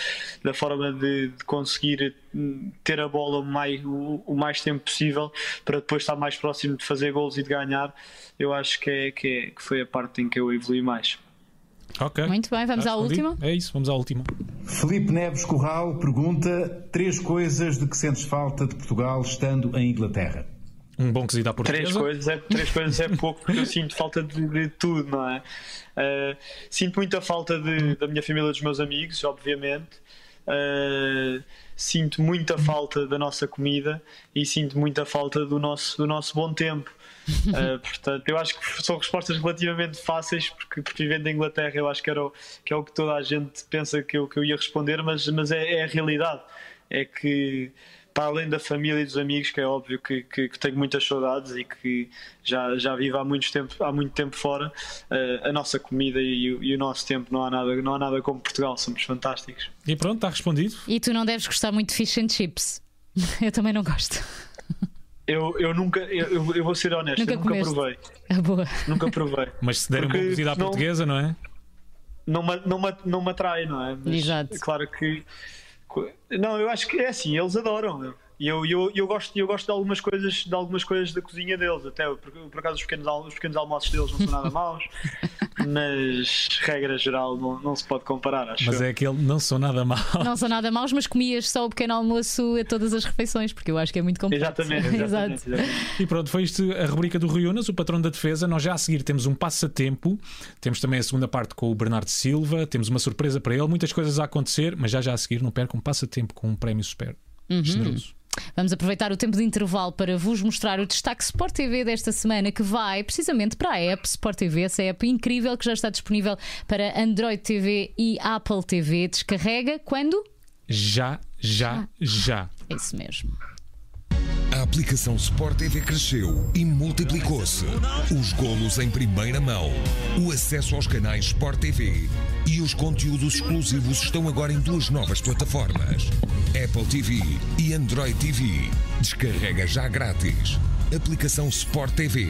da forma de, de conseguir hum, ter a bola o mais, o, o, mais tempo possível para depois estar mais próximo de fazer gols e de ganhar, eu acho que, é, que, é, que foi a parte em que eu evolui mais. Ok. Muito bem, vamos à última. É isso, vamos à última. Felipe Neves Corral pergunta: três coisas de que sentes falta de Portugal estando em Inglaterra. Um bom cozido à portuguesa. Três coisas é, três coisas é pouco, porque eu sinto falta de, de tudo, não é? Uh, sinto muita falta de, da minha família, dos meus amigos, obviamente. Uh, sinto muita falta da nossa comida e sinto muita falta do nosso, do nosso bom tempo. Uh, portanto, eu acho que são respostas relativamente fáceis, porque, porque vivendo em Inglaterra eu acho que, era o, que é o que toda a gente pensa que eu, que eu ia responder, mas, mas é, é a realidade. É que para além da família e dos amigos, que é óbvio que, que, que tenho muitas saudades e que já, já vivo há muito tempo, há muito tempo fora, uh, a nossa comida e, e, o nosso tempo não há, nada, não há nada como Portugal, somos fantásticos. E pronto, está respondido. E tu não deves gostar muito de fish and chips. Eu também não gosto. Eu, eu nunca, eu, eu vou ser honesto, nunca eu nunca comeste. provei. Ah, boa. Nunca provei. Mas se der uma cozida à portuguesa, não é? Não me, não, me, não me atrai, não é? Mas, Exato. Claro que não, eu acho que é assim, eles adoram. E eu, eu, eu, gosto, eu gosto de algumas coisas de algumas coisas da cozinha deles, até por, por acaso os pequenos, os pequenos almoços deles não são nada maus, mas regra geral não, não se pode comparar, acho Mas eu. é que ele não são nada maus. Não são nada maus, mas comias só o pequeno almoço a todas as refeições, porque eu acho que é muito complexo. Exatamente, exatamente, exatamente. E pronto, foi isto a rubrica do Rui Unas, o patrão da defesa. Nós já a seguir temos um passatempo, temos também a segunda parte com o Bernardo Silva, temos uma surpresa para ele, muitas coisas a acontecer, mas já já a seguir não percam um passatempo com um prémio super uhum. generoso. Vamos aproveitar o tempo de intervalo para vos mostrar o destaque Sport TV desta semana, que vai precisamente para a app Sport TV, essa app incrível que já está disponível para Android TV e Apple TV. Descarrega quando? Já, já, já. É isso mesmo. A aplicação Sport TV cresceu e multiplicou-se. Os golos em primeira mão, o acesso aos canais Sport TV e os conteúdos exclusivos estão agora em duas novas plataformas: Apple TV e Android TV. Descarrega já grátis. Aplicação Sport TV.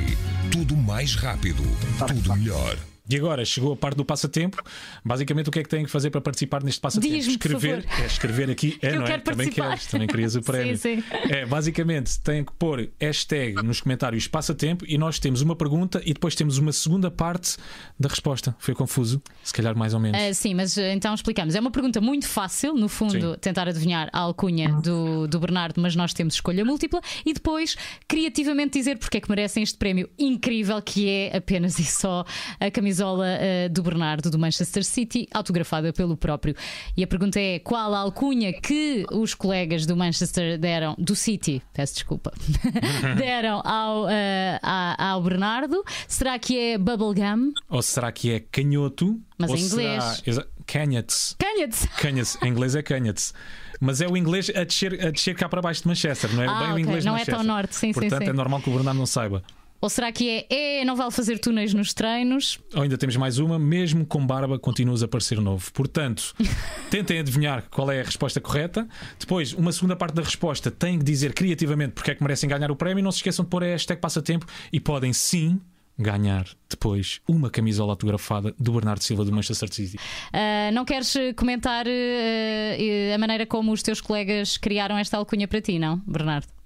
Tudo mais rápido, tudo melhor. E agora chegou a parte do passatempo. Basicamente, o que é que têm que fazer para participar neste passatempo? Escrever. É escrever aqui. É, Eu não é? Também queres, também querias o prémio. Sim, sim. É, basicamente, têm que pôr hashtag nos comentários passatempo e nós temos uma pergunta e depois temos uma segunda parte da resposta. Foi confuso? Se calhar mais ou menos. Ah, sim, mas ah, então explicamos. É uma pergunta muito fácil, no fundo, Sim. tentar adivinhar a alcunha do, do Bernardo, mas nós temos escolha múltipla e depois criativamente dizer porque é que merecem este prémio incrível que é apenas e só a camisola ah, do Bernardo do Manchester City, autografada pelo próprio. E a pergunta é: qual a alcunha que os colegas do Manchester deram, do City, peço desculpa, deram ao, a- ao Bernardo? Será que é Bubblegum? Ou será que é canhoto? Mas ou em inglês. Será... Canyats. Canha-te! Canyats. Em inglês é Canyats. Mas é o inglês a descer, a descer cá para baixo de Manchester, não é Ah, bem o ok. inglês de Não é Manchester. tão norte, sim, sim, Portanto, sim. é normal que o Bernardo não saiba. Ou será que é, é, não vale fazer túneis nos treinos? Ou ainda temos mais uma, mesmo com barba, continuas a parecer novo. Portanto, tentem adivinhar qual é a resposta correta. Depois, uma segunda parte da resposta tem que dizer criativamente porque é que merecem ganhar o prémio. Não se esqueçam de pôr a hashtag passatempo e podem sim ganhar depois uma camisola autografada do Bernardo Silva do Manchester City. Ah, não queres eh, comentar eh, a maneira como os teus colegas criaram esta alcunha para ti, não, Bernardo?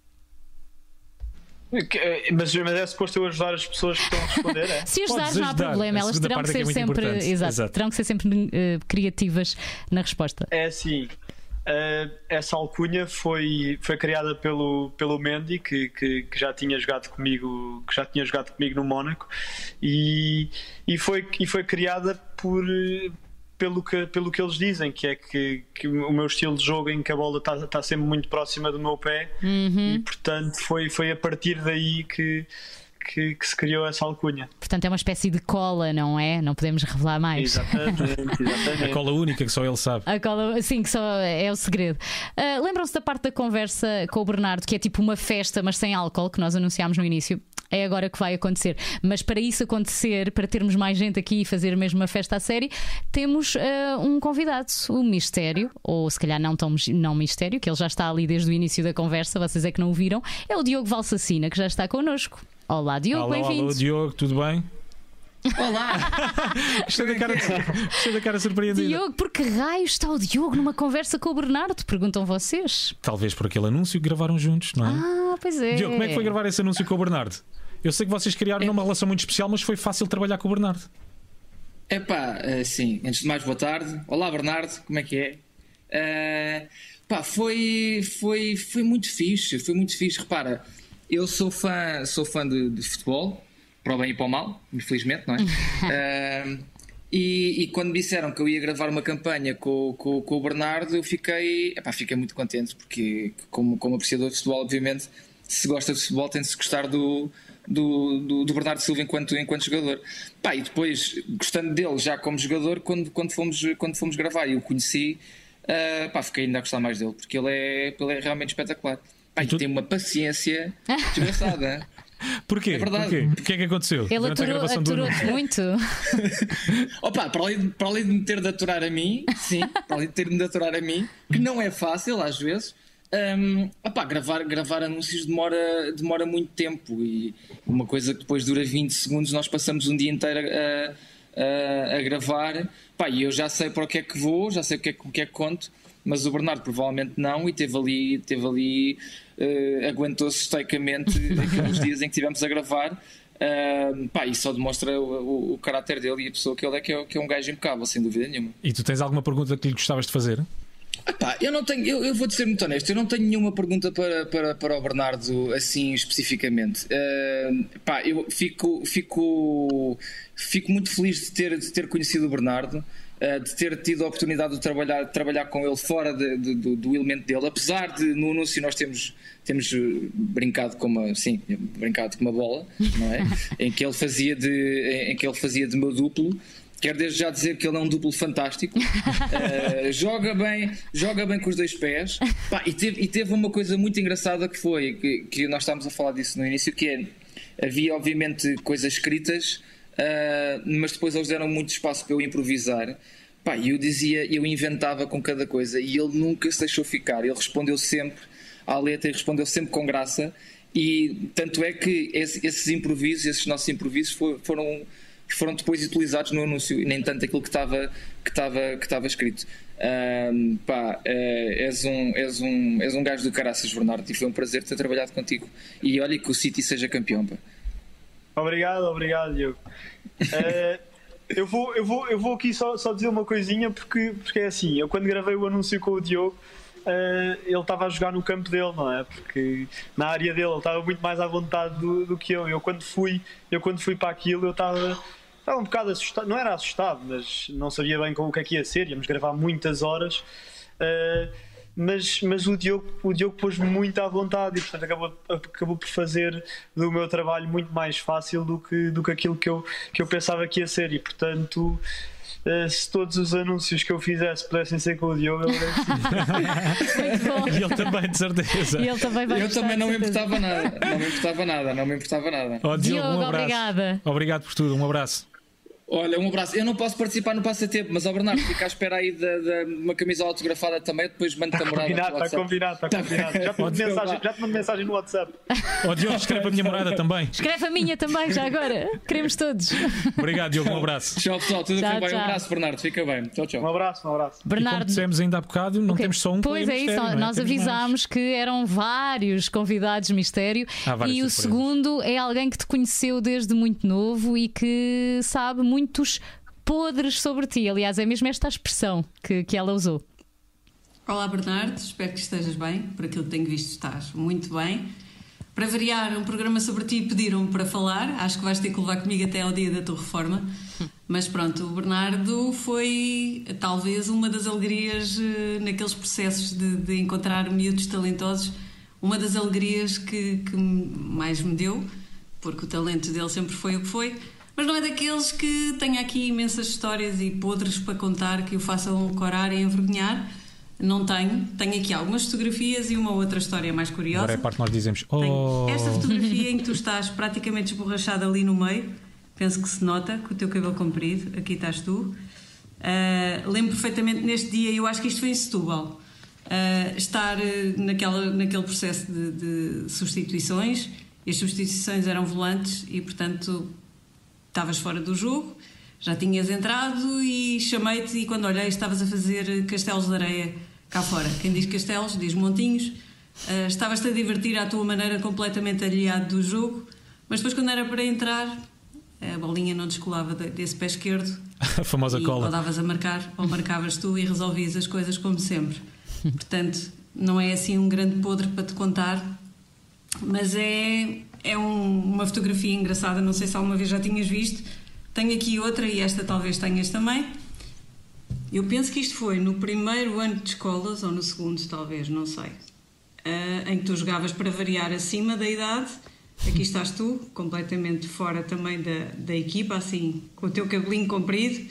Eh, Mas, mas é suposto eu ajudar as pessoas que estão a responder, é? Se ajudares, não há problema, elas terão que é ser é sempre, exato, Exato. terão que ser sempre eh, criativas na resposta. É assim, eh, essa alcunha foi, foi criada pelo, pelo Mendy, que, que, que já tinha jogado comigo, que já tinha jogado comigo no Mónaco, e, e, foi, e foi criada por, pelo, que, pelo que eles dizem, que é que, que o meu estilo de jogo em que a bola está está sempre muito próxima do meu pé, Uhum. e portanto foi, foi a partir daí que, que, que se criou essa alcunha. Portanto, é uma espécie de cola, não é? Não podemos revelar mais. Exatamente, A exatamente. cola única que só ele sabe. A cola, sim, que só é o segredo. Ah, Lembram-se da parte da conversa com o Bernardo, que é tipo uma festa, mas sem álcool, que nós anunciámos no início? É agora que vai acontecer. Mas para isso acontecer, para termos mais gente aqui e fazer mesmo uma festa a série, temos ah, um convidado, o Mistério, ou se calhar não tão não Mistério, que ele já está ali desde o início da conversa, vocês é que não o viram. É o Diogo Valsacina, que já está connosco. Olá, Diogo, bem-vindo. Diogo, tudo bem? Olá! Estou da cara, estou da cara surpreendida. Diogo, por que raio está o Diogo numa conversa com o Bernardo? Perguntam vocês. Talvez por aquele anúncio que gravaram juntos, não é? Ah, pois é. Diogo, como é que foi gravar esse anúncio com o Bernardo? Eu sei que vocês criaram uma relação muito especial, mas foi fácil trabalhar com o Bernardo. Epá, eh, sim, antes de mais, boa tarde. Olá, Bernardo, como é que é? Eh, pá, foi, foi, foi muito fixe, foi muito fixe. Repara, eu sou fã, sou fã de, de futebol, para o bem e para o mal, infelizmente, não é? Eh, e, e quando me disseram que eu ia gravar uma campanha com, com, com o Bernardo, eu fiquei, epá, fiquei muito contente, porque como, como apreciador de futebol, obviamente, se gosta de futebol, tem de se gostar do, do, do, do Bernardo Silva enquanto, enquanto jogador. Pá, e depois, gostando dele já como jogador, quando, quando, fomos, quando fomos gravar e o conheci, ah, pá, fiquei ainda a gostar mais dele, porque ele é, ele é realmente espetacular. Pá, e tem uma paciência desgraçada. Porquê? É verdade. Porquê? O que é que aconteceu? Ele aturou- do anúncio? muito. Opa, para além, de, para além de me ter de aturar a mim, sim, para além de ter-me de aturar a mim, que não é fácil às vezes, opá, gravar, gravar anúncios demora, demora muito tempo e uma coisa que depois dura 20 segundos, nós passamos um dia inteiro a, a, a gravar, pá, e eu já sei para o que é que vou, já sei o que é, o que é que conto, mas o Bernardo provavelmente não e teve ali, teve ali eh, aguentou-se estoicamente aqueles dias em que estivemos a gravar. Uh, pá, e só demonstra o, o, o caráter dele e a pessoa que ele é que, é, que é um gajo impecável, sem dúvida nenhuma. E tu tens alguma pergunta que lhe gostavas de fazer? Pá, eu não tenho, eu, eu vou-te ser muito honesto, eu não tenho nenhuma pergunta para, para, para o Bernardo assim especificamente. Uh, pá, eu fico, fico, fico muito feliz de ter, de ter conhecido o Bernardo, uh, de ter tido a oportunidade de trabalhar, de trabalhar com ele fora de, de- do, do elemento dele, apesar de no anúncio nós temos, temos uh, brincado com uma, sim, brincado com uma bola, não é? em que ele fazia de, em que ele fazia de meu duplo. Quero desde já dizer que ele é um duplo fantástico. Uh, joga bem, joga bem com os dois pés. Pá, e, teve, e teve uma coisa muito engraçada que foi que, que nós estávamos a falar disso no início, que é havia obviamente coisas escritas, uh, mas depois eles deram muito espaço para eu improvisar. Pá, e eu dizia, eu inventava com cada coisa e ele nunca se deixou ficar. Ele respondeu sempre à letra e respondeu sempre com graça. E tanto é que esse- esses improvisos, esses nossos improvisos fo- foram foram depois utilizados no anúncio e nem tanto aquilo que estava que estava que estava escrito. Um, pá, uh, és, um, és, um, és um gajo do caraças, Bernardo, e foi um prazer ter trabalhado contigo. E olha que o City seja campeão. Pá. Obrigado, obrigado, Diogo. Uh, eu, vou, eu, vou, eu vou aqui só, só dizer uma coisinha, porque, porque é assim: eu quando gravei o anúncio com o Diogo. Uh, ele estava a jogar no campo dele, não é? Porque na área dele ele estava muito mais à vontade do, do que eu. Eu quando fui, eu quando fui para aquilo, eu estava estava um bocado assustado, não era assustado, mas não sabia bem com o que é que ia ser, íamos gravar muitas horas. Uh, mas, mas o Diogo, o Diogo pôs-me muito à vontade e portanto acabou, acabou por fazer do meu trabalho muito mais fácil do que, do que aquilo que eu, que eu pensava que ia ser e portanto Uh, se todos os anúncios que eu fizesse pudessem ser com o Diogo, eu E ele também, de certeza. E ele também vai eu também não me importava nada. Não me importava nada, não me importava nada. Oh, Diogo, Diogo um abraço. obrigada. Obrigado por tudo, um abraço. Olha, um abraço. Eu não posso participar no passatempo, mas ao Bernardo, fica à espera aí de, de uma camisola autografada também, depois mando-te a morada. Combinado, está combinado, está combinado. Já te, mando mensagem, já te mando mensagem no WhatsApp. Ó Diogo, escreve a minha morada também. Escreve a minha também, já agora. Queremos todos. Obrigado, Diogo, um abraço. Tchau, pessoal, tudo Tchau, bem? tchau. Um abraço, Bernardo, fica bem. Tchau, tchau. Um abraço, um abraço. E como Bernardo. dissemos ainda há bocado, não Ok. temos só um Pois player é isso, mistério, é? nós mais. avisámos que eram vários convidados mistério e o segundo é alguém que te conheceu desde muito novo e que sabe muitos podres sobre ti. Aliás, é mesmo esta expressão que, que ela usou. Olá Bernardo, espero que estejas bem. Por aquilo que tenho visto, estás muito bem. Para variar, um programa sobre ti pediram-me para falar. Acho que vais ter que levar comigo até ao dia da tua reforma. Mas pronto, o Bernardo foi talvez uma das alegrias eh, naqueles processos de, de encontrar miúdos talentosos. Uma das alegrias que, que mais me deu, porque o talento dele sempre foi o que foi. Mas não é daqueles que tenha aqui imensas histórias e podres para contar que o façam corar e envergonhar. Não tenho. Tenho aqui algumas fotografias e uma outra história mais curiosa. Agora é a parte que nós dizemos. Oh, esta fotografia em que tu estás praticamente esborrachado ali no meio. Penso que se nota com o teu cabelo comprido. Aqui estás tu. Ah, lembro perfeitamente neste dia, eu acho que isto foi em Setúbal, ah, estar eh, naquela, naquele processo de, de substituições. E as substituições eram volantes e, portanto, estavas fora do jogo, já tinhas entrado e chamei-te e quando olhei estavas a fazer castelos de areia cá fora. Quem diz castelos diz montinhos. Ah, Estavas-te a divertir à tua maneira completamente aliado do jogo, mas depois quando era para entrar a bolinha não descolava de- desse pé esquerdo a famosa e cola. ou davas a marcar ou marcavas tu e resolvias as coisas como sempre. Portanto, não é assim um grande podre para te contar, mas é, é um- uma fotografia engraçada. Não sei se alguma vez já tinhas visto. Tenho aqui outra e esta talvez tenhas também. Eu penso que isto foi no primeiro ano de escolas, ou no segundo, talvez, não sei, ah, em que tu jogavas para variar acima da idade. Aqui estás tu, completamente fora também da, da equipa, assim, com o teu cabelinho comprido.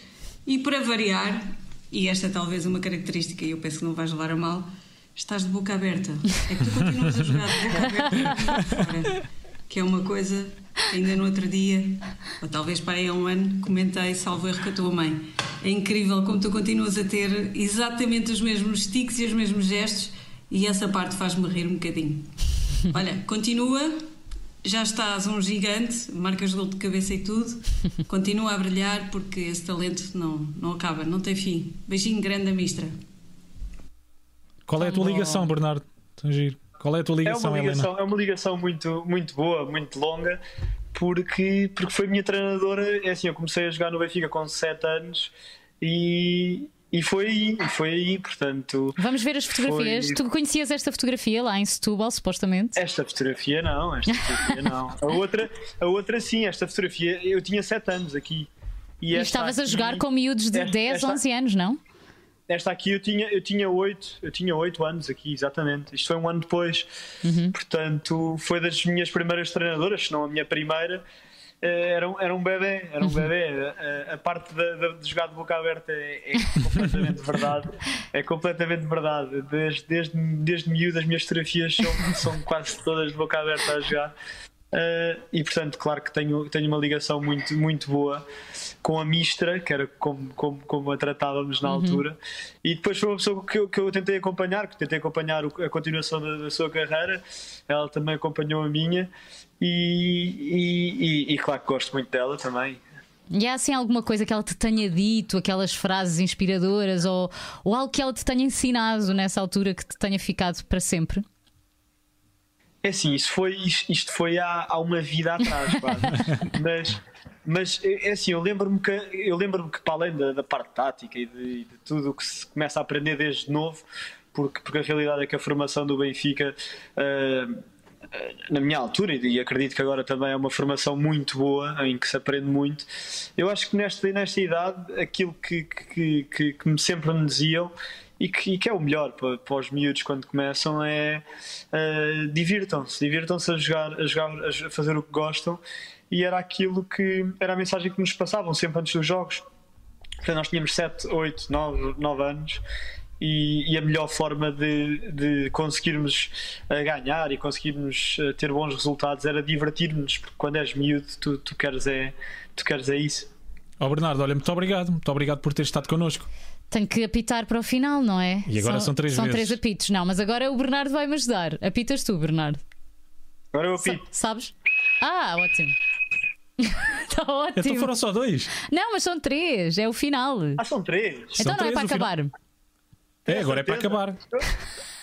E para variar, e esta é talvez uma característica, e eu penso que não vais levar a mal, estás de boca aberta. É que tu continuas a jogar de boca aberta que é uma coisa, ainda no outro dia, ou talvez para aí há um ano, comentei, salvo erro, com a tua mãe. É incrível como tu continuas a ter exatamente os mesmos tiques e os mesmos gestos, e essa parte faz-me rir um bocadinho. Olha, continua, já estás um gigante, marcas gol de cabeça e tudo, continua a brilhar porque esse talento não, não acaba, não tem fim. Beijinho grande a mistra. Qual é a tua ligação, Bernardo? Tão giro. Qual é a tua É ligação, uma Helena? ligação, é uma ligação muito, muito boa, muito longa, porque, porque foi minha treinadora. É assim, eu comecei a jogar no Benfica com 7 anos e, e foi aí, e foi aí, portanto. Vamos ver as fotografias. foi- Tu conhecias esta fotografia lá em Setúbal, supostamente? Esta fotografia não, esta fotografia não. A outra, a outra sim, esta fotografia, eu tinha 7 anos aqui. E, esta estavas a aqui- jogar com miúdos de esta- 10, esta- 11 anos, não? Esta aqui eu tinha, eu tinha 8, eu tinha 8 anos aqui, exatamente. Isto foi um ano depois. Portanto, foi das minhas primeiras treinadoras, se não a minha primeira. Eh, Era um, era um bebê, era um bebê. A, a parte da- da- de jogar de boca aberta é, é completamente verdade. É completamente verdade. Desde, desde, desde miúdo, as minhas fotografias são, são quase todas de boca aberta a jogar. Eh, e portanto, claro que tenho, tenho uma ligação muito, muito boa com a Mistra, que era como, como, como a tratávamos na Uhum. altura. E depois foi uma pessoa que eu, que eu tentei acompanhar, que tentei acompanhar a continuação da, da sua carreira. Ela também acompanhou a minha. E, e, e- e claro que gosto muito dela também. E há assim alguma coisa que ela te tenha dito, aquelas frases inspiradoras ou, ou algo que ela te tenha ensinado nessa altura que te tenha ficado para sempre? É assim, isso foi, isto foi há, há uma vida atrás, quase. mas, mas é assim, eu lembro-me que, eu lembro que para além da, da parte tática e de, de tudo o que se começa a aprender desde novo, porque, porque a realidade é que a formação do Benfica, uh, na minha altura, e acredito que agora também é uma formação muito boa, em que se aprende muito, eu acho que nesta, nesta idade, aquilo que, que, que, que sempre me diziam e que, e que, é o melhor para, para, os miúdos quando começam é uh, divirtam-se, divirtam-se a jogar, a jogar, a fazer o que gostam e era aquilo que era a mensagem que nos passavam sempre antes dos jogos. Portanto, nós tínhamos 7, 8, 9, 9 anos e, e, a melhor forma de, de conseguirmos uh, ganhar e conseguirmos uh, ter bons resultados era divertir-nos, porque quando és miúdo tu, tu, queres, é, tu queres é isso. Oh, Bernardo, olha, muito obrigado, muito obrigado por ter estado connosco. Tenho que apitar para o final, não é? E agora são, são três são vezes. três apitos. Não, mas agora o Bernardo vai me ajudar. Apitas tu, Bernardo. Agora eu apito. Sa sabes? Ah, ótimo. Está ótimo. Então foram só dois? Não, mas são três. É o final. Ah, são três. Então são não três, é para acabar. Final... É, agora é para acabar.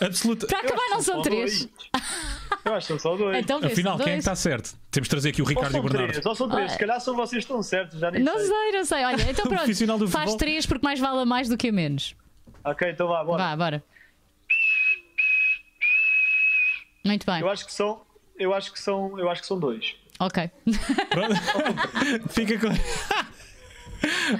Absoluta. Para acabar não são três. Eu acho que são só dois. Então, Afinal, dois. quem é que está certo? Temos de trazer aqui o Ricardo e o Bernardo. Três, ou são três, ah. se calhar são vocês que estão certos, já nem Não sei. sei, não sei. Olha, então pronto. faz três porque mais vale a mais do que a menos. Ok, então vá, bora. Vá, bora. Muito bem. Eu acho que são. Eu acho que são. Eu acho que são dois. Ok. Fica com.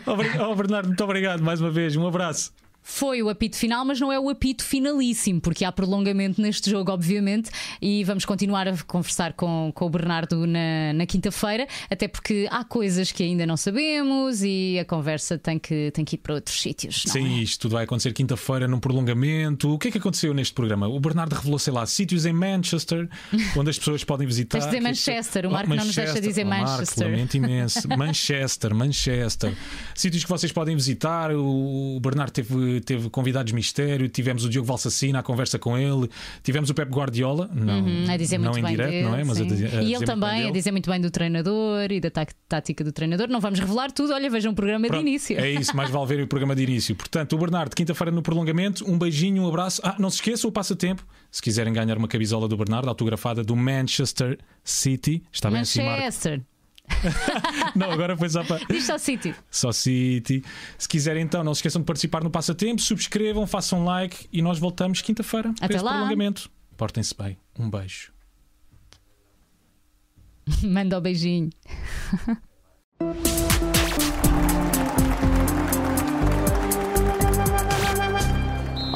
oh, Bernardo, muito obrigado mais uma vez. Um abraço. Foi o apito final, mas não é o apito finalíssimo, porque há prolongamento neste jogo, obviamente, e vamos continuar a conversar com, com o Bernardo na, na quinta-feira, até porque há coisas que ainda não sabemos e a conversa tem que, tem que ir para outros sítios. Sim, é? isto tudo vai acontecer quinta-feira num prolongamento. O que é que aconteceu neste programa? O Bernardo revelou, sei lá, sítios em Manchester onde as pessoas podem visitar. Tens dizer Manchester, o Marco oh, não nos deixa dizer oh, Manchester. Marco, lamento imenso. Manchester, Manchester. Sítios que vocês podem visitar. O Bernardo teve teve convidados mistério, tivemos o Diogo Valsacina à conversa com ele, tivemos o Pep Guardiola, não, uhum, a dizer muito não em direto, dele, não é? Mas a a e ele também a dizer muito bem do treinador e da tática do treinador. Não vamos revelar tudo, olha, vejam um programa Pronto, de início. É isso, mais vale ver o programa de início. Portanto, o Bernardo, quinta-feira no prolongamento, um beijinho, um abraço. Ah, não se esqueçam o passatempo. Se quiserem ganhar uma camisola do Bernardo, autografada do Manchester City, está bem assim, Manchester. não, agora foi só para. Diz só City. Só City. Se quiserem, então, não se esqueçam de participar no passatempo, subscrevam, façam like e nós voltamos quinta-feira para esse lá. prolongamento. Portem-se bem. Um beijo. Manda o um beijinho.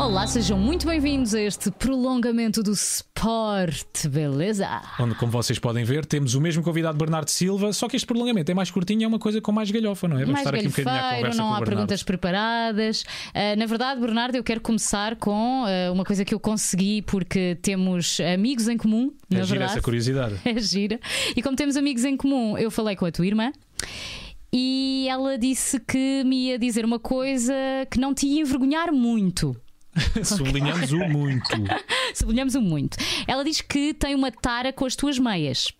Olá, sejam muito bem-vindos a este prolongamento do Sport, beleza? Onde, como vocês podem ver, temos o mesmo convidado Bernardo Silva, só que este prolongamento é mais curtinho, é uma coisa com mais galhofa, não é? Vamos mais estar aqui um bocadinho à conversa não há perguntas preparadas. Uh, na verdade, Bernardo, eu quero começar com uh, uma coisa que eu consegui porque temos amigos em comum. É na gira verdade. essa curiosidade. É gira. E como temos amigos em comum, eu falei com a tua irmã e ela disse que me ia dizer uma coisa que não te ia envergonhar muito. Sublinhamos o muito. Sublinhamos o muito. Ela diz que tem uma tara com as tuas meias.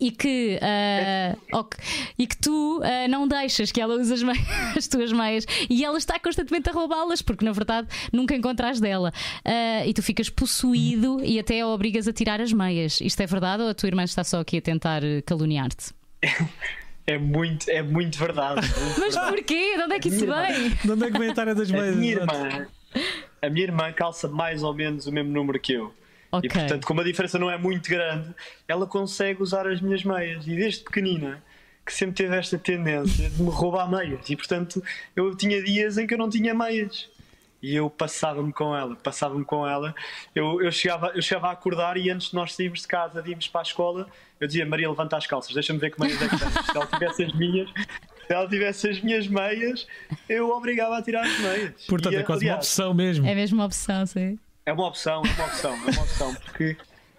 E que, uh, okay, e que tu uh, não deixas que ela use as, meias, as, tuas meias e ela está constantemente a roubá-las, porque na verdade nunca encontras dela. Uh, e tu ficas possuído e até a obrigas a tirar as meias. Isto é verdade ou a tua irmã está só aqui a tentar caluniar-te? É muito, é muito verdade. Muito Mas verdade. porquê? De onde é que isso vem? De onde é que vem a tara das meias? A minha irmã, a minha irmã calça mais ou menos o mesmo número que eu. Okay. E portanto, como a diferença não é muito grande, ela consegue usar as minhas meias. E desde pequenina, que sempre teve esta tendência de me roubar meias. E portanto, eu tinha dias em que eu não tinha meias. E eu passava-me com ela, passava-me com ela. Eu, eu, chegava, eu chegava a acordar e antes de nós sairmos de casa, de irmos para a escola, eu dizia: Maria, levanta as calças, deixa-me ver que meias é que tens. Se ela tivesse as minhas, se ela tivesse as minhas meias, eu obrigava a tirar as meias. Portanto, e, é quase aliás, uma opção mesmo. É mesmo uma opção, sim. É uma opção, é uma opção, é uma opção, porque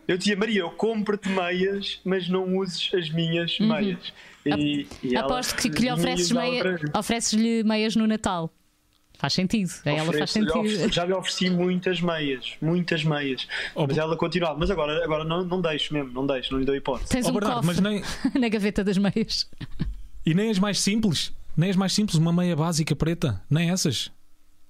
eu dizia, Maria, eu compro-te meias, mas não uses as minhas Uhum. meias. E, e ela Aposto que, que lhe ofereces, meia, ofereces-lhe meias no Natal. Faz sentido. A ela faz sentido. Já lhe ofereci muitas meias, muitas meias. Oh, mas ela continuava. Mas agora, agora não, não deixo mesmo, não deixo, não lhe dou hipótese. Tens Oh, um Bernardo, cofre mas nem- na gaveta das meias. E nem as mais simples? Nem as mais simples, uma meia básica preta? Nem essas?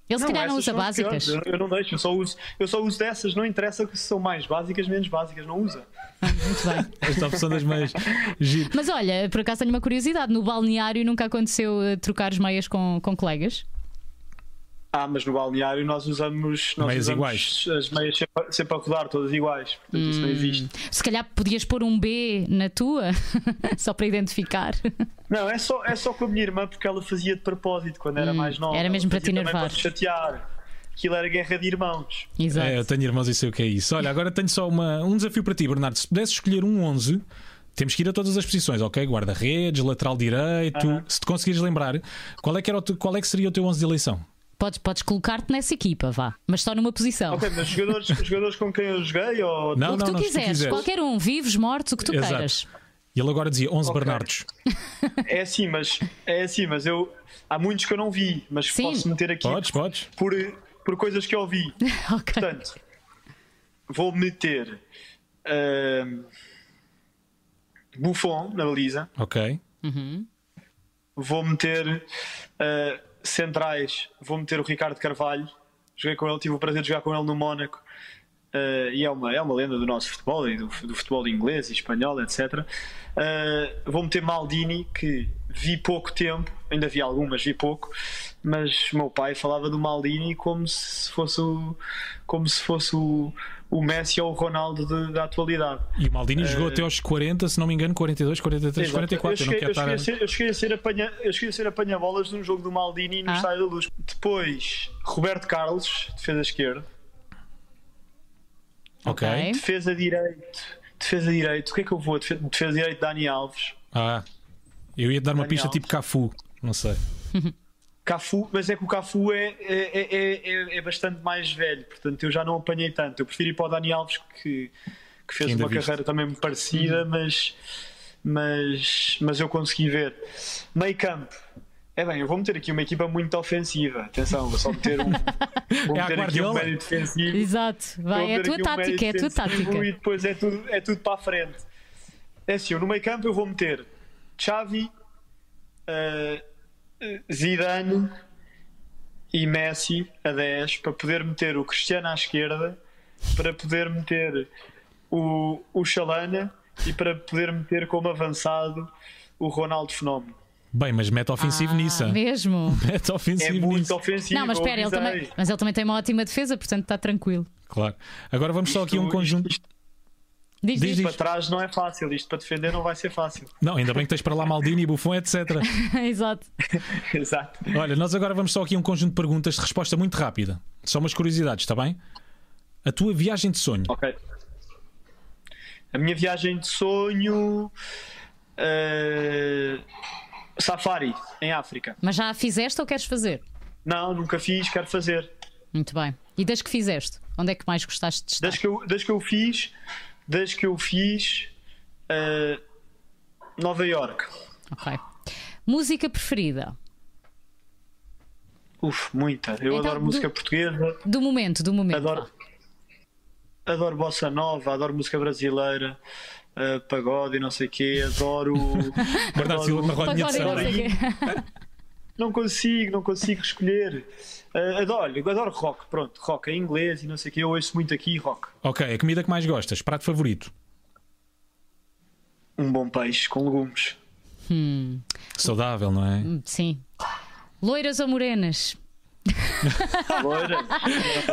Ele se calhar não usa básicas. piores. Eu, eu não deixo, eu só, uso, eu só uso dessas, não interessa se são mais básicas, menos básicas, não usa. Muito bem. Esta opção das meias. Giro. Mas olha, por acaso tenho uma curiosidade: no balneário nunca aconteceu eh, trocar as meias com, com colegas? Ah, mas no balneário nós usamos, nós Meias usamos iguais. as meias sempre, sempre a rodar, todas iguais. Portanto, isso não existe. Se calhar podias pôr um B na tua, só para identificar. Não, é só, é só com a minha irmã porque ela fazia de propósito quando era mais nova. era mesmo Ela para te enervar. Para te chatear. Aquilo era guerra de irmãos. Exato. É, eu tenho irmãos e sei o que é isso. Olha, agora tenho só uma, um desafio para ti, Bernardo. Se pudesses escolher um 11, temos que ir a todas as posições, ok? Guarda-redes, lateral direito. Se te conseguires lembrar, qual é, que era o teu- qual é que seria o teu 11 de eleição? Podes, podes colocar-te nessa equipa, vá, mas só numa posição. Ok, mas jogadores, jogadores com quem eu joguei ou Não, o que tu não, se tu quiseres, quiseres. qualquer um, vivos, mortos, o que tu Exato. queiras. E ele agora dizia 11 Ok. Bernardos. É assim, mas é assim, mas eu há muitos que eu não vi, mas Sim. posso meter aqui Podes, podes. por, por coisas que eu vi. ok. Portanto, vou meter ahm, Buffon na baliza, Ok. Uhum. vou meter ah, centrais, vou meter o Ricardo Carvalho. Joguei com ele, tive o prazer de jogar com ele no Mónaco. ah, e é uma, é uma lenda do nosso futebol e do, do futebol inglês e espanhol, etc. Ah, vou meter Maldini, que vi pouco tempo, ainda vi algumas, vi pouco, mas meu pai falava do Maldini como se fosse o, como se fosse o, o Messi ou o Ronaldo de- da atualidade. E o Maldini jogou Eh, até aos 40, se não me engano, 42, 43, Exato. 44. Eu, Eu não cheguei, eu, cheguei a estar. ser, eu cheguei ser apanha, eu cheguei a ser apanha-bolas num jogo do Maldini no Ah. Estádio da Luz. Depois, Roberto Carlos, defesa esquerda. Ok. Defesa direito. Defesa direito. O que é que eu vou? Defe- Defesa direito, Dani Alves. Ah, eu ia dar uma Dani pista Alves. tipo Cafu. Não sei. Cafu, mas é que o Cafu é, é, é, é, é bastante mais velho, portanto eu já não apanhei tanto. Eu prefiro ir para o Dani Alves que, que fez Ainda uma viste. carreira também parecida, mas, mas, mas eu consegui ver. Meio campo. É bem, eu vou meter aqui uma equipa muito ofensiva. Atenção, vou só meter um, vou É a meter aqui um Guardiola. médio defensivo. Exato, vai, é a tua aqui um tática, é a tua tática. E depois é tudo, é tudo para a frente. É assim, eu no meio campo eu vou meter Xavi, eh, Zidane e Messi a 10 para poder meter o Cristiano à esquerda, para poder meter o, o Chalana e para poder meter como avançado o Ronaldo Fenómeno. Bem, mas mete ofensivo Ah, nisso. Mesmo. Mete É ofensivo muito nisso. ofensivo. Não, mas espera, ele também, mas ele também tem uma ótima defesa, portanto está tranquilo. Claro. Agora vamos só aqui um Isto- conjunto. isto- Diz, Diz, diz. Para trás não é fácil, isto para defender não vai ser fácil. Não, ainda bem que tens para lá Maldini, Buffon, etc. Exato. Exato. Olha, nós agora vamos só aqui um conjunto de perguntas de resposta muito rápida. Só umas curiosidades, está bem? A tua viagem de sonho. Ok. A minha viagem de sonho. eh, safari, em África. Mas já a fizeste ou queres fazer? Não, nunca fiz, quero fazer. Muito bem. E desde que fizeste? Onde é que mais gostaste de estar? Desde que eu, desde que eu fiz. Desde que eu fiz. eh, Nova York. Ok. Música preferida? Uf, muita. Eu Então, adoro do- música portuguesa, Do momento, do momento. adoro, adoro bossa nova, adoro música brasileira, eh, pagode e não sei o quê, adoro. Bernardo Silva na vá. rodinha de não sei o quê. Não consigo, não consigo escolher. Eh, adoro, adoro rock, pronto, rock em inglês e não sei o quê, eu ouço muito aqui rock. Ok, a comida que mais gostas, prato favorito. Um bom peixe com legumes. Hum, Saudável, não é? sim. Loiras ou morenas? Loira.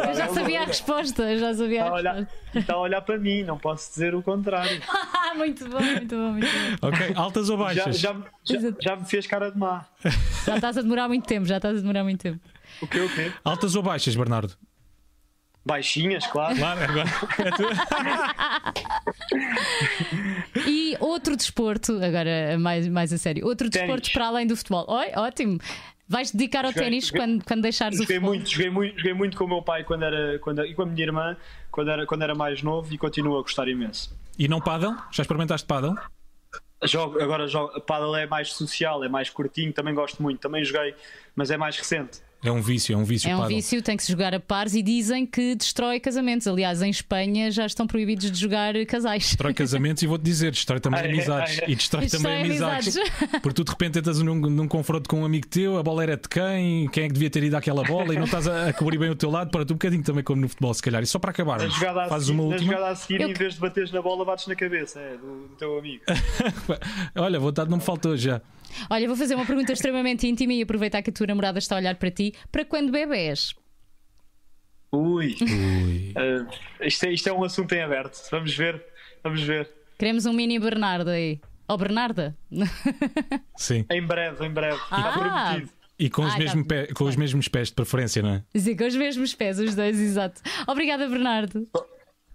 Eu já sabia a resposta, eu já sabia Está a a, olhar, resposta. está a olhar para mim, não posso dizer o contrário. muito bom, muito bom, muito bom. Ok, altas ou Já, baixas? já, já, já me fez cara de má. Já estás a demorar muito tempo, já estás a demorar muito tempo. O quê, o quê? Altas ou baixas, Bernardo? Baixinhas, claro. Claro, agora. é tu. E outro desporto, agora mais, mais a sério, outro desporto para além do futebol. Oi, ótimo. Vais dedicar ao ténis quando, quando deixares o Joguei futebol? muito, joguei muito, joguei muito com o meu pai quando era, quando, e com a minha irmã quando era, quando era mais novo e continuo a gostar imenso. E não paddle? Já experimentaste paddle? Jogo, agora jogo, paddle é mais social, é mais curtinho, também gosto muito, também joguei, mas é mais recente. É um vício, é um vício. É um paddle. vício, tem que se jogar a pares e dizem que destrói casamentos. Aliás, em Espanha já estão proibidos de jogar casais. Destrói casamentos e vou-te dizer, destrói também amizades. E destrói Destrói também amizades. amizades. Porque tu de repente entras num, num confronto com um amigo teu, a bola era de quem, quem é que devia ter ido àquela bola e não estás a, a cobrir bem o teu lado. Para tu um bocadinho também como no futebol, se calhar. E só para acabar, fazes seguir, uma na última. jogada a seguir Eu- em vez de bateres na bola, bates na cabeça é, do, do teu amigo. Olha, vontade não me faltou já. Olha, vou fazer uma pergunta extremamente íntima e aproveitar que a tua namorada está a olhar para ti. Para quando bebés? Ui, Ui. Ah, isto, é, isto é um assunto em aberto. Vamos ver, vamos ver. Queremos um mini Bernardo aí. Ou Bernarda? Sim. Em breve, em breve. Está Ah. prometido. E com, os, Ah, mesmo tá. pé- com os mesmos pés de preferência, não é? Dizer com os mesmos pés, os dois, exato. Obrigada, Bernardo.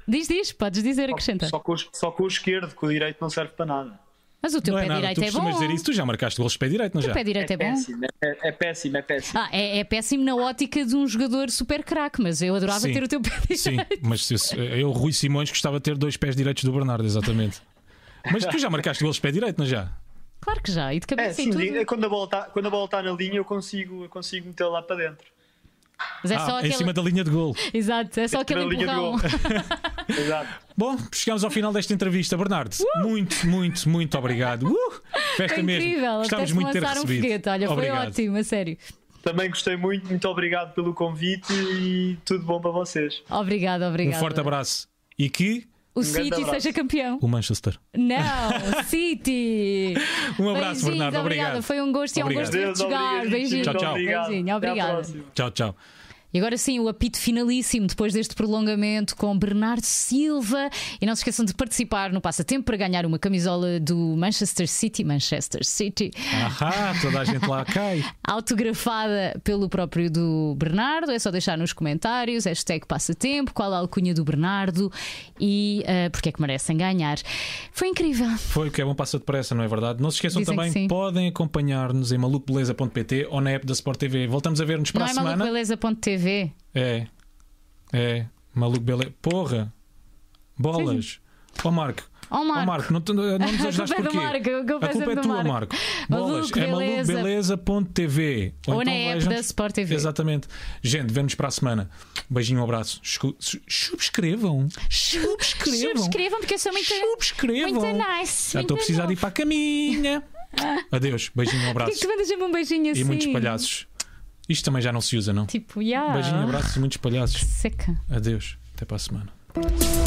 Diz, diz, podes dizer, acrescenta. Só com, o, só com o esquerdo, que o direito não serve para nada. Mas o teu não é pé nada. direito Tu é bom. costumas dizer isso, tu já marcaste gols de pé direito, não O teu já? pé direito é, bom. péssimo, é, é péssimo, é péssimo. Ah, é, é péssimo na ótica de um jogador super craque, mas eu adorava Sim. ter o teu pé direito. Sim, mas se- se- eu, Rui Simões, gostava de ter dois pés direitos do Bernardo, exatamente. Mas tu já marcaste gols de pé direito, não já? Claro que já, e de É, cabeça sim, e tudo. é quando a bola está quando a bola está na linha, eu consigo, eu consigo meter lá para dentro. Mas é ah, só em aquele. cima da linha de gol. Exato, é só aquele Na linha de empurrão. gol. Exato. Bom, chegamos ao final desta entrevista, Bernardo. Muito, muito, muito obrigado. Uh! Festa Foi mesmo. incrível, Gostávamos muito de ter um recebido. foguete. Olha, Obrigado. foi ótimo, a sério. Também gostei muito, muito obrigado pelo convite e tudo bom para vocês. Obrigado, Um obrigado. forte abraço. E que O Um City seja campeão. o Manchester. Não, City! Um abraço, Beijinhos, Bernardo. obrigada. Obrigado. Foi um gosto e é um gosto Deus, jogar. obrigadíssimo. Beijinho. Tchau, tchau. Obrigado. Beijinho. Tchau, tchau. E agora sim, o apito finalíssimo depois deste prolongamento com Bernardo Silva. E não se esqueçam de participar no passatempo para ganhar uma camisola do Manchester City, Manchester City, Ahá, toda a gente lá cai. autografada pelo próprio do Bernardo. É só deixar nos comentários, hashtag passatempo, qual a alcunha do Bernardo e uh, porque é que merecem ganhar. Foi incrível. Foi o que é bom passa depressa, não é verdade? Não se esqueçam Dizem também, podem acompanhar-nos em malucobeleza.pt ou na app da Sport TV. Voltamos a ver-nos para não a é semana. malucobeleza.tv. É. É. Maluco Beleza. Porra. Bolas. Ó Marco. Ó, Marco. Ó, Marco, não, te- não é do porquê? Marco, a culpa é é tua, Marco. Marco. Bolas. Maluco É Beleza. malucobeleza.tv. Ou Ou na então app vejam- da Sport TV. Exatamente. Gente, vemos para a semana. Beijinho, um abraço. Subscrevam. Subscrevam. Subscrevam porque eu sou muito, Subscrevam. muito nice. Já estou a precisar de ir para a caminha. Adeus. Beijinho, um que abraço. que tu mandas um beijinho assim? E muitos palhaços. Isto também já não se usa, não? Tipo, yeah. Beijinho, abraço e muitos palhaços. Seca. Adeus. Até para a semana.